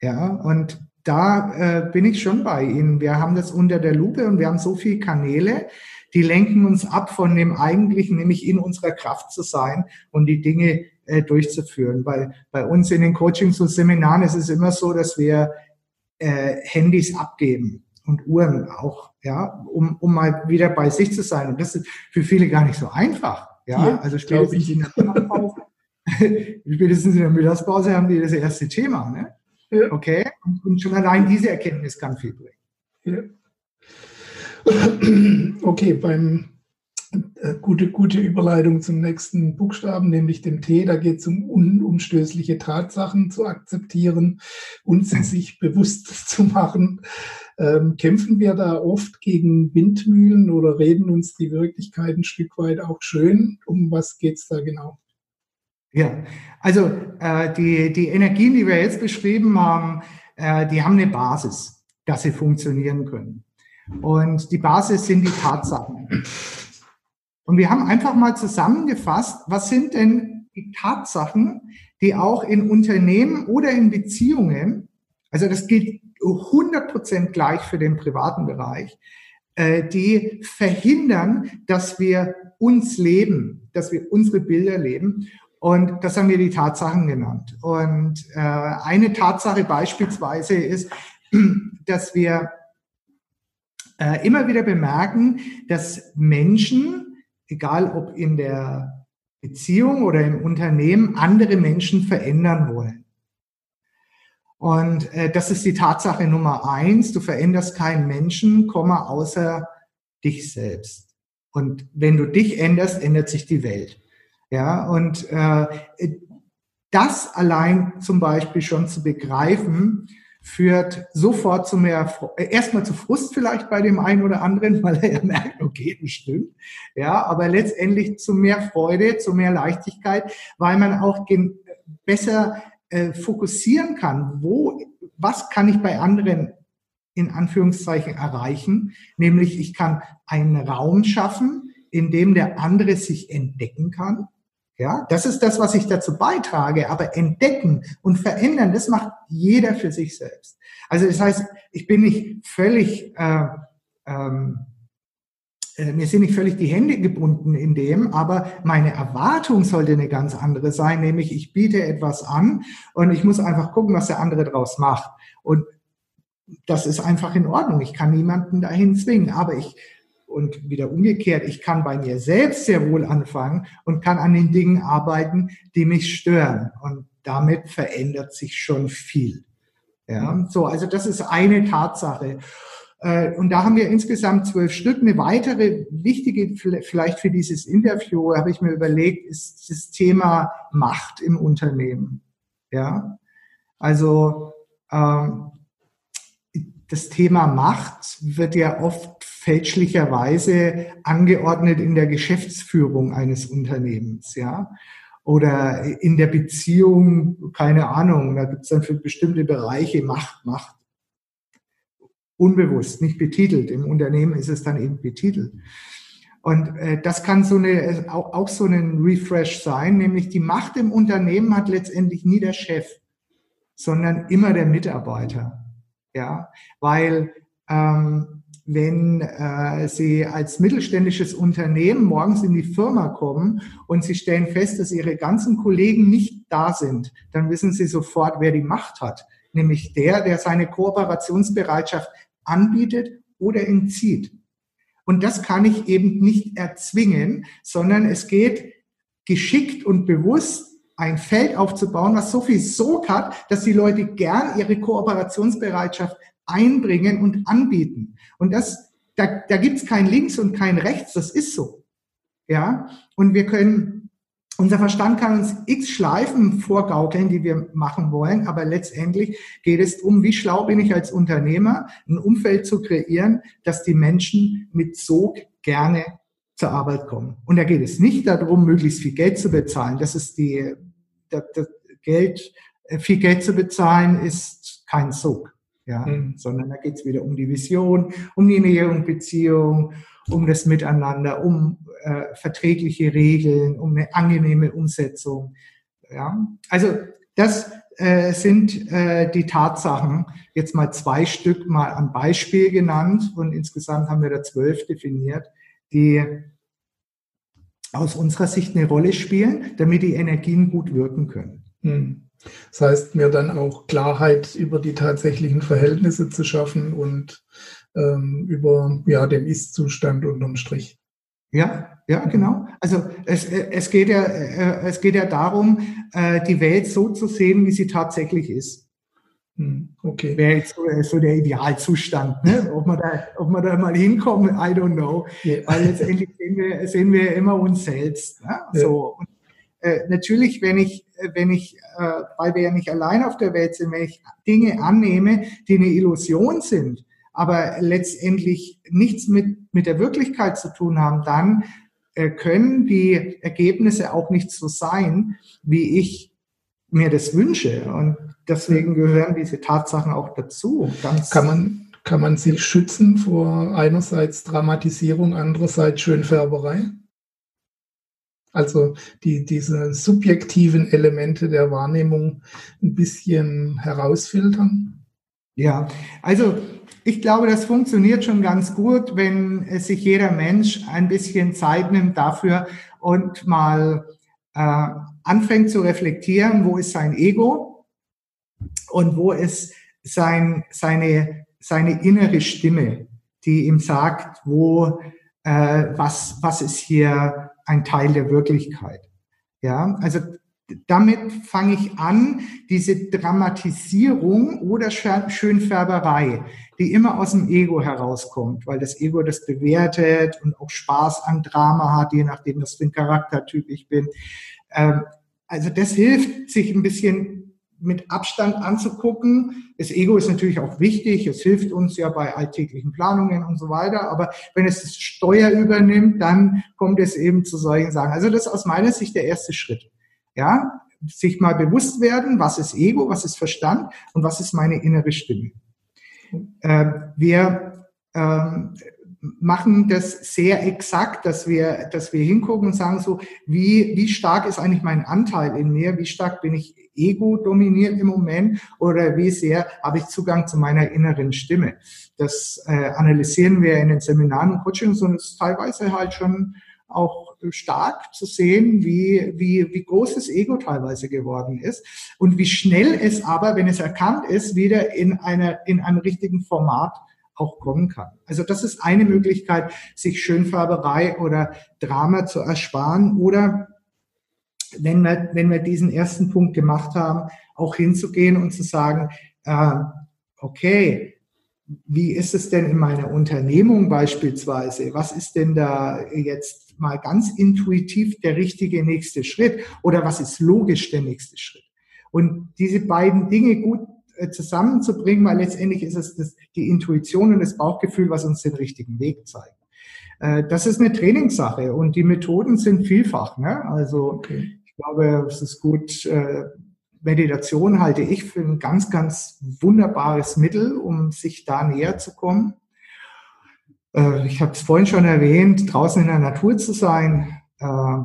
Ja, und da äh, bin ich schon bei Ihnen. Wir haben das unter der Lupe und wir haben so viele Kanäle, die lenken uns ab von dem Eigentlichen, nämlich in unserer Kraft zu sein und die Dinge äh, durchzuführen. Weil bei uns in den Coachings und Seminaren ist es immer so, dass wir äh, Handys abgeben und Uhren auch, ja, um, um mal wieder bei sich zu sein. Und das ist für viele gar nicht so einfach. Ja, ja also spätestens in der Mittagspause, spätestens in der Mittagspause haben die das erste Thema. Ne? Ja. Okay? Und schon allein diese Erkenntnis kann viel bringen. Ja. Okay, beim äh, gute, gute Überleitung zum nächsten Buchstaben, nämlich dem T. Da geht es um unumstößliche Tatsachen zu akzeptieren und sie sich bewusst zu machen. Ähm, kämpfen wir da oft gegen Windmühlen oder reden uns die Wirklichkeit ein Stück weit auch schön? Um was geht es da genau? Ja, also äh, die, die Energien, die wir jetzt beschrieben haben, äh, die haben eine Basis, dass sie funktionieren können. Und die Basis sind die Tatsachen. Und wir haben einfach mal zusammengefasst, was sind denn die Tatsachen, die auch in Unternehmen oder in Beziehungen, also das gilt 100 Prozent gleich für den privaten Bereich, äh, die verhindern, dass wir uns leben, dass wir unsere Bilder leben. Und das haben wir die Tatsachen genannt. Und äh, eine Tatsache beispielsweise ist, dass wir äh, immer wieder bemerken, dass Menschen, egal ob in der Beziehung oder im Unternehmen, andere Menschen verändern wollen. Und äh, das ist die Tatsache Nummer eins. Du veränderst keinen Menschen, Komma, außer dich selbst. Und wenn du dich änderst, ändert sich die Welt. Ja, und äh, das allein zum Beispiel schon zu begreifen, führt sofort zu mehr, äh, erstmal zu Frust vielleicht bei dem einen oder anderen, weil er ja merkt, okay, das stimmt. Ja, aber letztendlich zu mehr Freude, zu mehr Leichtigkeit, weil man auch besser äh, fokussieren kann, wo, was kann ich bei anderen in Anführungszeichen erreichen, nämlich ich kann einen Raum schaffen, in dem der andere sich entdecken kann. Ja, das ist das, was ich dazu beitrage. Aber entdecken und verändern, das macht jeder für sich selbst. Also das heißt, ich bin nicht völlig, äh, ähm, äh, mir sind nicht völlig die Hände gebunden in dem, aber meine Erwartung sollte eine ganz andere sein, nämlich ich biete etwas an und ich muss einfach gucken, was der andere draus macht. Und das ist einfach in Ordnung. Ich kann niemanden dahin zwingen, aber ich und wieder umgekehrt, ich kann bei mir selbst sehr wohl anfangen und kann an den Dingen arbeiten, die mich stören. Und damit verändert sich schon viel. Ja, so, also das ist eine Tatsache. Äh, und da haben wir insgesamt zwölf Stück. Eine weitere wichtige, vielleicht für dieses Interview, habe ich mir überlegt, ist das Thema Macht im Unternehmen. Ja, also ähm, das Thema Macht wird ja oft fälschlicherweise angeordnet in der Geschäftsführung eines Unternehmens, ja. Oder in der Beziehung, keine Ahnung, da gibt es dann für bestimmte Bereiche Macht, Macht. Unbewusst, nicht betitelt. Im Unternehmen ist es dann eben betitelt. Und äh, das kann so eine, auch, auch so ein Refresh sein, nämlich die Macht im Unternehmen hat letztendlich nie der Chef, sondern immer der Mitarbeiter ja, weil ähm, wenn äh, Sie als mittelständisches Unternehmen morgens in die Firma kommen und Sie stellen fest, dass Ihre ganzen Kollegen nicht da sind, dann wissen Sie sofort, wer die Macht hat, nämlich der, der seine Kooperationsbereitschaft anbietet oder entzieht. Und das kann ich eben nicht erzwingen, sondern es geht geschickt und bewusst ein Feld aufzubauen, was so viel Sog hat, dass die Leute gern ihre Kooperationsbereitschaft einbringen und anbieten. Und das, da, da gibt's kein Links und kein Rechts, das ist so. Ja, und wir können, unser Verstand kann uns x Schleifen vorgaukeln, die wir machen wollen, aber letztendlich geht es um, wie schlau bin ich als Unternehmer, ein Umfeld zu kreieren, dass die Menschen mit Sog gerne zur Arbeit kommen. Und da geht es nicht darum, möglichst viel Geld zu bezahlen. Das ist die, das, das Geld, äh, viel Geld zu bezahlen ist kein Sog, ja, mhm. sondern da geht es wieder um die Vision, um die Nähe und Beziehung, um das Miteinander, um äh, verträgliche Regeln, um eine angenehme Umsetzung. Ja, also das äh, sind äh, die Tatsachen. Jetzt mal zwei Stück mal am Beispiel genannt und insgesamt haben wir da zwölf definiert, die aus unserer Sicht eine Rolle spielen, damit die Energien gut wirken können. Hm. Das heißt, mir dann auch Klarheit über die tatsächlichen Verhältnisse zu schaffen und ähm, über ja, den Ist-Zustand unterm Strich. Ja, ja, genau. Also es, es, geht ja, äh, es geht ja darum, äh, die Welt so zu sehen, wie sie tatsächlich ist. Hm, okay. Wäre jetzt so, so, der Idealzustand. Ne? Ob, man da, ob man da mal hinkommt, I don't know. Yeah. Weil letztendlich sehen wir, sehen wir immer uns selbst. Ne? Ja. So. Und, äh, natürlich, wenn ich, wenn ich, äh, weil wir ja nicht allein auf der Welt sind, wenn ich Dinge annehme, die eine Illusion sind, aber letztendlich nichts mit, mit der Wirklichkeit zu tun haben, dann äh, können die Ergebnisse auch nicht so sein, wie ich mir das wünsche. Und deswegen gehören diese Tatsachen auch dazu. Ganz kann man, kann man sich schützen vor einerseits Dramatisierung, andererseits Schönfärberei? Also die, diese subjektiven Elemente der Wahrnehmung ein bisschen herausfiltern? Ja, also ich glaube, das funktioniert schon ganz gut, wenn sich jeder Mensch ein bisschen Zeit nimmt dafür und mal äh, anfängt zu reflektieren, wo ist sein Ego und wo ist sein, seine, seine innere Stimme, die ihm sagt, wo, äh, was, was ist hier ein Teil der Wirklichkeit. Ja, also damit fange ich an, diese Dramatisierung oder Schönfärberei, die immer aus dem Ego herauskommt, weil das Ego das bewertet und auch Spaß an Drama hat, je nachdem, was für ein Charaktertyp ich bin. Ähm, also das hilft, sich ein bisschen mit Abstand anzugucken. Das Ego ist natürlich auch wichtig. Es hilft uns ja bei alltäglichen Planungen und so weiter. Aber wenn es das Steuer übernimmt, dann kommt es eben zu solchen Sachen. Also das ist aus meiner Sicht der erste Schritt. Ja, sich mal bewusst werden, was ist Ego, was ist Verstand und was ist meine innere Stimme. Ähm, wir ähm, machen das sehr exakt, dass wir, dass wir hingucken und sagen so, wie, wie stark ist eigentlich mein Anteil in mir? Wie stark bin ich ego dominiert im Moment? Oder wie sehr habe ich Zugang zu meiner inneren Stimme? Das äh, analysieren wir in den Seminaren und Coachings und es ist teilweise halt schon auch stark zu sehen, wie, wie, wie groß das Ego teilweise geworden ist und wie schnell es aber, wenn es erkannt ist, wieder in einer, in einem richtigen Format auch kommen kann. Also das ist eine Möglichkeit, sich Schönfärberei oder Drama zu ersparen oder wenn wir, wenn wir diesen ersten Punkt gemacht haben, auch hinzugehen und zu sagen, äh, okay, wie ist es denn in meiner Unternehmung beispielsweise? Was ist denn da jetzt mal ganz intuitiv der richtige nächste Schritt? Oder was ist logisch der nächste Schritt? Und diese beiden Dinge gut zusammenzubringen, weil letztendlich ist es das, die Intuition und das Bauchgefühl, was uns den richtigen Weg zeigt. Äh, das ist eine Trainingssache und die Methoden sind vielfach. Ne? Also okay. ich glaube, es ist gut, äh, Meditation halte ich für ein ganz, ganz wunderbares Mittel, um sich da näher zu kommen. Äh, ich habe es vorhin schon erwähnt, draußen in der Natur zu sein äh,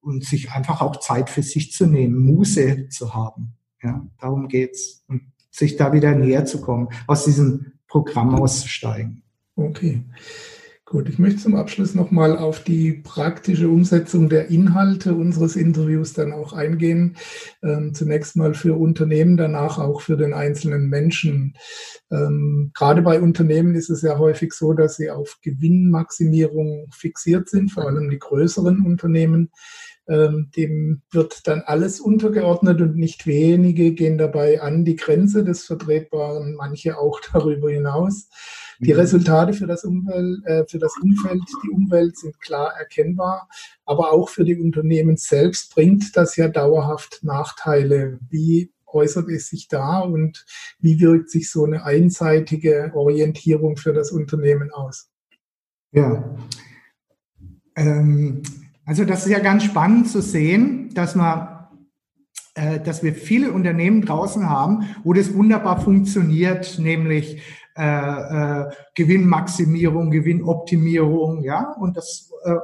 und sich einfach auch Zeit für sich zu nehmen, Muße zu haben. Ja, darum geht's. Und sich da wieder näher zu kommen, aus diesem Programm auszusteigen. Okay. Gut, ich möchte zum Abschluss nochmal auf die praktische Umsetzung der Inhalte unseres Interviews dann auch eingehen. Ähm, zunächst mal für Unternehmen, danach auch für den einzelnen Menschen. Ähm, gerade bei Unternehmen ist es ja häufig so, dass sie auf Gewinnmaximierung fixiert sind, vor allem die größeren Unternehmen. Ähm, dem wird dann alles untergeordnet und nicht wenige gehen dabei an die Grenze des Vertretbaren, manche auch darüber hinaus. Die mhm. Resultate für das, Umwelt, äh, für das Umfeld, die Umwelt sind klar erkennbar, aber auch für die Unternehmen selbst bringt das ja dauerhaft Nachteile. Wie äußert es sich da und wie wirkt sich so eine einseitige Orientierung für das Unternehmen aus? Ja, ähm, also das ist ja ganz spannend zu sehen, dass man äh, dass wir viele Unternehmen draußen haben, wo das wunderbar funktioniert, nämlich äh, äh, Gewinnmaximierung, Gewinnoptimierung, ja, und das äh,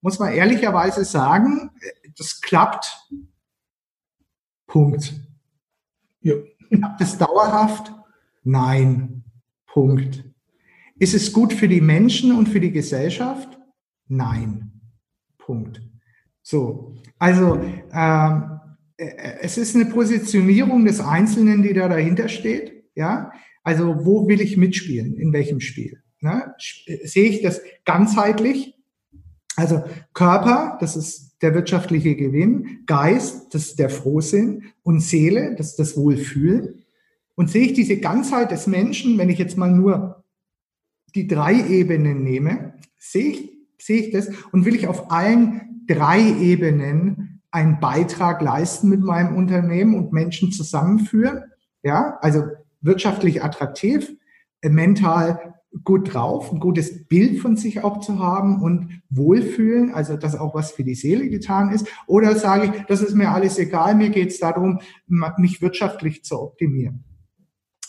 muss man ehrlicherweise sagen, das klappt. Punkt. Ja. Klappt es dauerhaft? Nein. Punkt. Ist es gut für die Menschen und für die Gesellschaft? Nein. Punkt. So, also ähm, äh, es ist eine Positionierung des Einzelnen, die da dahinter steht. Ja, also wo will ich mitspielen? In welchem Spiel? Ne? Sehe ich das ganzheitlich? Also Körper, das ist der wirtschaftliche Gewinn, Geist, das ist der Frohsinn und Seele, das ist das Wohlfühlen. Und sehe ich diese Ganzheit des Menschen, wenn ich jetzt mal nur die drei Ebenen nehme, sehe ich, sehe ich das und will ich auf allen drei Ebenen einen Beitrag leisten mit meinem Unternehmen und Menschen zusammenführen. Ja, also wirtschaftlich attraktiv, äh, mental gut drauf, ein gutes Bild von sich auch zu haben und wohlfühlen, also dass auch was für die Seele getan ist. Oder sage ich, das ist mir alles egal, mir geht es darum, mich wirtschaftlich zu optimieren.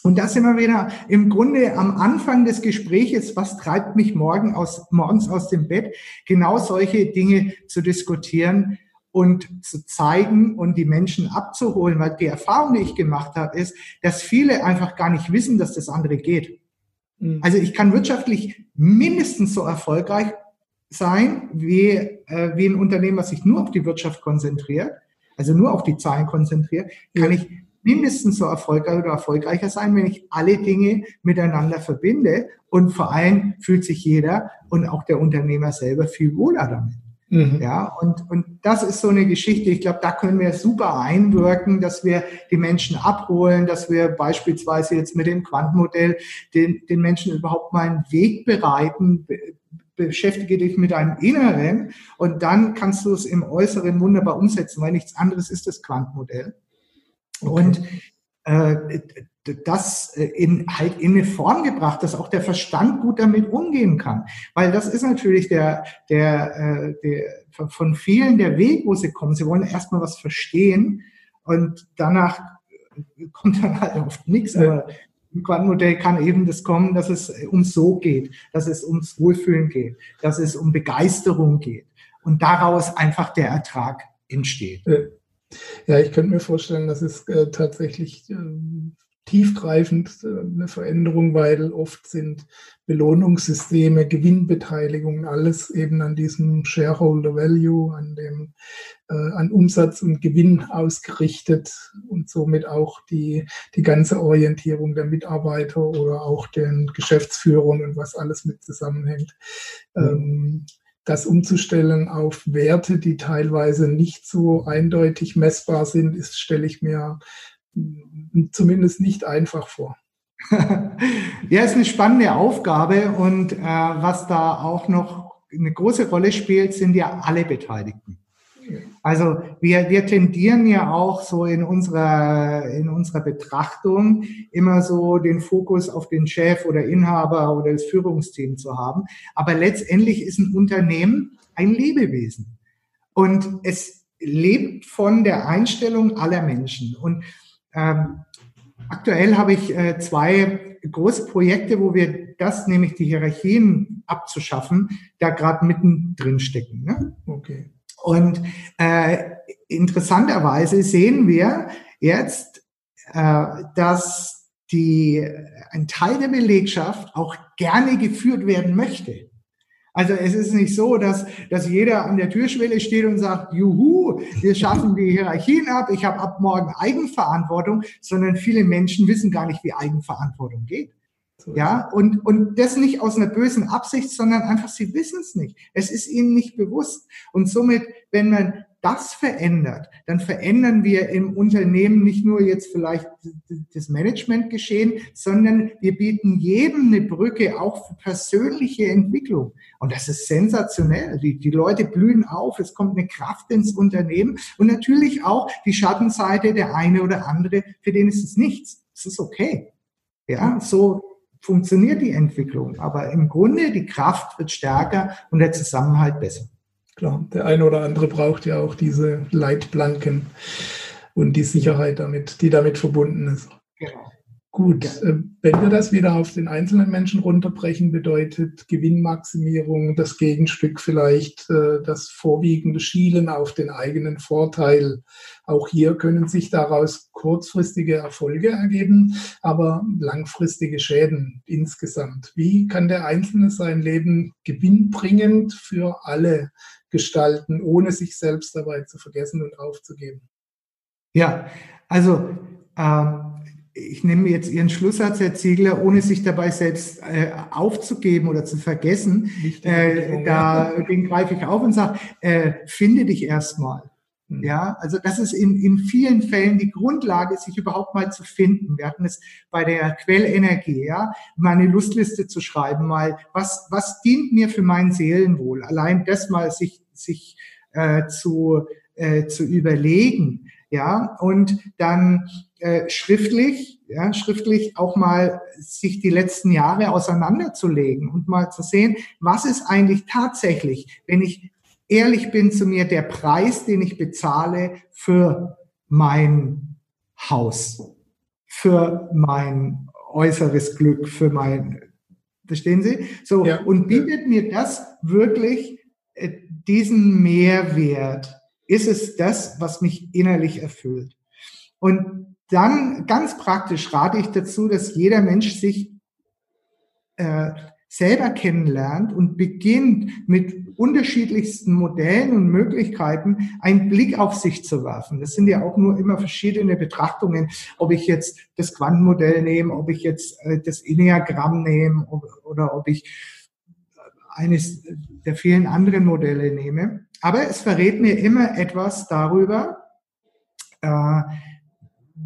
Und das sind wir wieder im Grunde am Anfang des Gespräches, was treibt mich morgen aus, morgens aus dem Bett, genau solche Dinge zu diskutieren, und zu zeigen und die Menschen abzuholen, weil die Erfahrung, die ich gemacht habe, ist, dass viele einfach gar nicht wissen, dass das andere geht. Mhm. Also ich kann wirtschaftlich mindestens so erfolgreich sein wie, äh, wie ein Unternehmen, was sich nur auf die Wirtschaft konzentriert, also nur auf die Zahlen konzentriert, kann ich mindestens so erfolgreich oder erfolgreicher sein, wenn ich alle Dinge miteinander verbinde. Und vor allem fühlt sich jeder und auch der Unternehmer selber viel wohler damit. Mhm. Ja, und, und das ist so eine Geschichte. Ich glaube, da können wir super einwirken, dass wir die Menschen abholen, dass wir beispielsweise jetzt mit dem Quantenmodell den, den Menschen überhaupt mal einen Weg bereiten, beschäftige dich mit deinem Inneren und dann kannst du es im Äußeren wunderbar umsetzen, weil nichts anderes ist das Quantenmodell. Okay. Und äh, das äh, in, halt in eine Form gebracht, dass auch der Verstand gut damit umgehen kann. Weil das ist natürlich der, der, äh, der von vielen der Weg, wo sie kommen. Sie wollen erstmal was verstehen und danach kommt dann halt oft nichts. Aber im Quantenmodell kann eben das kommen, dass es um so geht, dass es ums Wohlfühlen geht, dass es um Begeisterung geht und daraus einfach der Ertrag entsteht. Ja, ich könnte mir vorstellen, dass es äh, tatsächlich äh, tiefgreifend äh, eine Veränderung, weil oft sind Belohnungssysteme, Gewinnbeteiligungen, alles eben an diesem Shareholder Value, an dem äh, an Umsatz und Gewinn ausgerichtet und somit auch die die ganze Orientierung der Mitarbeiter oder auch den Geschäftsführern und was alles mit zusammenhängt. Mhm. Ähm, das umzustellen auf Werte, die teilweise nicht so eindeutig messbar sind, ist, stelle ich mir zumindest nicht einfach vor. ja, ist eine spannende Aufgabe und äh, was da auch noch eine große Rolle spielt, sind ja alle Beteiligten. Also wir, wir tendieren ja auch so in unserer, in unserer Betrachtung immer so den Fokus auf den Chef oder Inhaber oder das Führungsteam zu haben. Aber letztendlich ist ein Unternehmen ein Lebewesen. Und es lebt von der Einstellung aller Menschen. Und ähm, aktuell habe ich äh, zwei große Projekte, wo wir das, nämlich die Hierarchien abzuschaffen, da gerade mittendrin stecken. Ne? Okay. Und äh, interessanterweise sehen wir jetzt, äh, dass die, ein Teil der Belegschaft auch gerne geführt werden möchte. Also es ist nicht so, dass, dass jeder an der Türschwelle steht und sagt, juhu, wir schaffen die Hierarchien ab, ich habe ab morgen Eigenverantwortung, sondern viele Menschen wissen gar nicht, wie Eigenverantwortung geht. Ja, und, und das nicht aus einer bösen Absicht, sondern einfach, sie wissen es nicht. Es ist ihnen nicht bewusst. Und somit, wenn man das verändert, dann verändern wir im Unternehmen nicht nur jetzt vielleicht das Managementgeschehen, sondern wir bieten jedem eine Brücke auch für persönliche Entwicklung. Und das ist sensationell. Die, die Leute blühen auf, es kommt eine Kraft ins Unternehmen und natürlich auch die Schattenseite, der eine oder andere, für den ist es nichts. Es ist okay. Ja, so funktioniert die Entwicklung. Aber im Grunde die Kraft wird stärker und der Zusammenhalt besser. Klar, der eine oder andere braucht ja auch diese Leitplanken und die Sicherheit damit, die damit verbunden ist. Genau. Gut, äh, wenn wir das wieder auf den einzelnen Menschen runterbrechen, bedeutet Gewinnmaximierung das Gegenstück vielleicht äh, das vorwiegende Schielen auf den eigenen Vorteil. Auch hier können sich daraus kurzfristige Erfolge ergeben, aber langfristige Schäden insgesamt. Wie kann der Einzelne sein Leben gewinnbringend für alle gestalten, ohne sich selbst dabei zu vergessen und aufzugeben? Ja, also ähm ich nehme jetzt Ihren Schlusssatz, Herr Ziegler, ohne sich dabei selbst äh, aufzugeben oder zu vergessen, äh, da, den greife ich auf und sage, äh, finde dich erstmal. Hm. Ja, also das ist in, in vielen Fällen die Grundlage, sich überhaupt mal zu finden. Wir hatten es bei der Quellenergie, ja, mal eine Lustliste zu schreiben, mal, was, was dient mir für mein Seelenwohl? Allein das mal sich, sich äh, zu, äh, zu überlegen, ja, und dann äh, schriftlich, ja, schriftlich auch mal sich die letzten Jahre auseinanderzulegen und mal zu sehen, was ist eigentlich tatsächlich, wenn ich ehrlich bin zu mir, der Preis, den ich bezahle für mein Haus, für mein äußeres Glück, für mein, verstehen Sie? So, ja. und bietet mir das wirklich äh, diesen Mehrwert? Ist es das, was mich innerlich erfüllt? Und dann ganz praktisch rate ich dazu, dass jeder Mensch sich äh, selber kennenlernt und beginnt mit unterschiedlichsten Modellen und Möglichkeiten einen Blick auf sich zu werfen. Das sind ja auch nur immer verschiedene Betrachtungen, ob ich jetzt das Quantenmodell nehme, ob ich jetzt äh, das Enneagramm nehme oder ob ich eines der vielen anderen Modelle nehme. Aber es verrät mir immer etwas darüber, äh,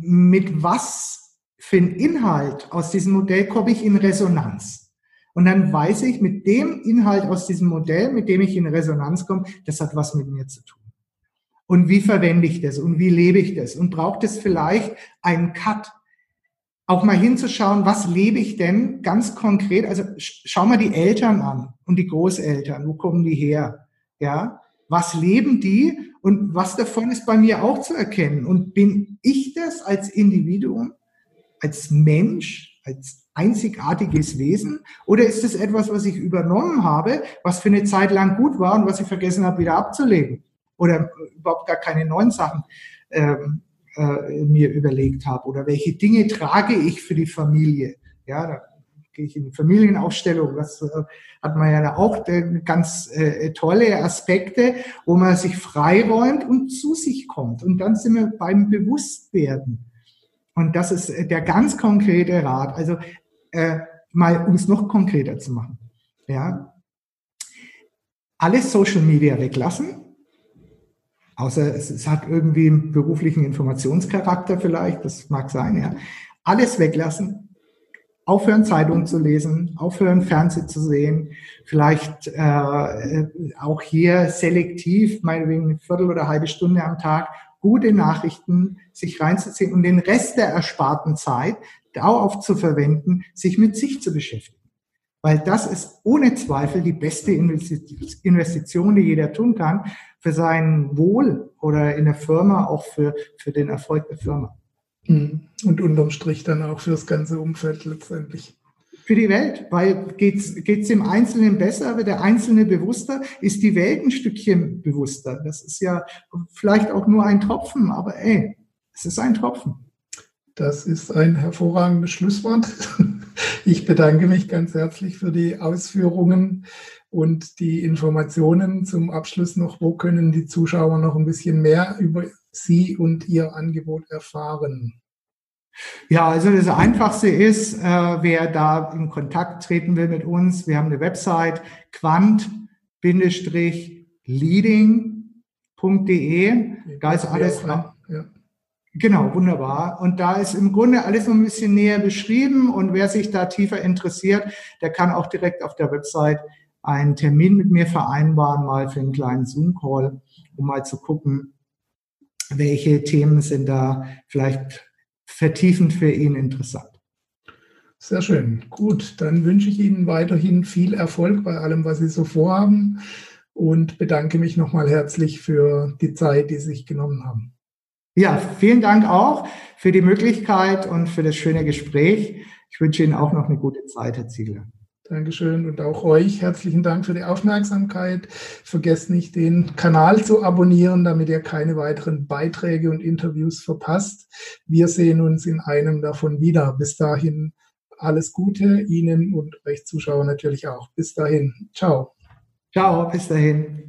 mit was für ein Inhalt aus diesem Modell komme ich in Resonanz. Und dann weiß ich, mit dem Inhalt aus diesem Modell, mit dem ich in Resonanz komme, das hat was mit mir zu tun. Und wie verwende ich das und wie lebe ich das? Und braucht es vielleicht einen Cut? Auch mal hinzuschauen, was lebe ich denn ganz konkret? Also schau mal die Eltern an und die Großeltern. Wo kommen die her? Ja, was leben die und was davon ist bei mir auch zu erkennen? Und bin ich das als Individuum, als Mensch, als einzigartiges Wesen? Oder ist es etwas, was ich übernommen habe, was für eine Zeit lang gut war und was ich vergessen habe, wieder abzulegen? Oder überhaupt gar keine neuen Sachen ähm, äh, mir überlegt habe? Oder welche Dinge trage ich für die Familie? Ja, da gehe ich in die Familienaufstellung. Das äh, hat man ja auch äh, ganz äh, tolle Aspekte, wo man sich freiräumt und zu sich kommt. Und dann sind wir beim Bewusstwerden. Und das ist der ganz konkrete Rat. Also äh, mal, um es noch konkreter zu machen. Ja, alles Social Media weglassen, außer es, es, hat irgendwie einen beruflichen Informationscharakter vielleicht, das mag sein, ja. Alles weglassen, aufhören Zeitungen zu lesen, aufhören Fernsehen zu sehen, vielleicht äh, auch hier selektiv, meinetwegen eine Viertel oder eine halbe Stunde am Tag, gute Nachrichten sich reinzuziehen und den Rest der ersparten Zeit darauf zu verwenden, sich mit sich zu beschäftigen. Weil das ist ohne Zweifel die beste Investition, die jeder tun kann, für sein Wohl oder in der Firma, auch für, für den Erfolg der Firma. Mhm. Und unterm Strich dann auch für das ganze Umfeld letztendlich. Für die Welt, weil geht's geht's dem Einzelnen besser, wird der Einzelne bewusster, ist die Welt ein Stückchen bewusster. Das ist ja vielleicht auch nur ein Tropfen, aber ey, es ist ein Tropfen. Das ist ein hervorragendes Schlusswort. Ich bedanke mich ganz herzlich für die Ausführungen und die Informationen. Zum Abschluss noch, wo können die Zuschauer noch ein bisschen mehr über Sie und Ihr Angebot erfahren? Ja, also das Einfachste ist, äh, wer da in Kontakt treten will mit uns, wir haben eine Website quant-leading.de. Da ist alles dran. Genau, wunderbar. Und da ist im Grunde alles noch ein bisschen näher beschrieben. Und wer sich da tiefer interessiert, der kann auch direkt auf der Website einen Termin mit mir vereinbaren, mal für einen kleinen Zoom-Call, um mal zu gucken, welche Themen sind da vielleicht vertiefend für ihn interessant. Sehr schön. Gut, dann wünsche ich Ihnen weiterhin viel Erfolg bei allem, was Sie so vorhaben und bedanke mich nochmal herzlich für die Zeit, die Sie sich genommen haben. Ja, vielen Dank auch für die Möglichkeit und für das schöne Gespräch. Ich wünsche Ihnen auch noch eine gute Zeit, Herr Ziegler. Dankeschön und auch euch herzlichen Dank für die Aufmerksamkeit. Vergesst nicht, den Kanal zu abonnieren, damit ihr keine weiteren Beiträge und Interviews verpasst. Wir sehen uns in einem davon wieder. Bis dahin alles Gute Ihnen und euch Zuschauer natürlich auch. Bis dahin. Ciao. Ciao, bis dahin.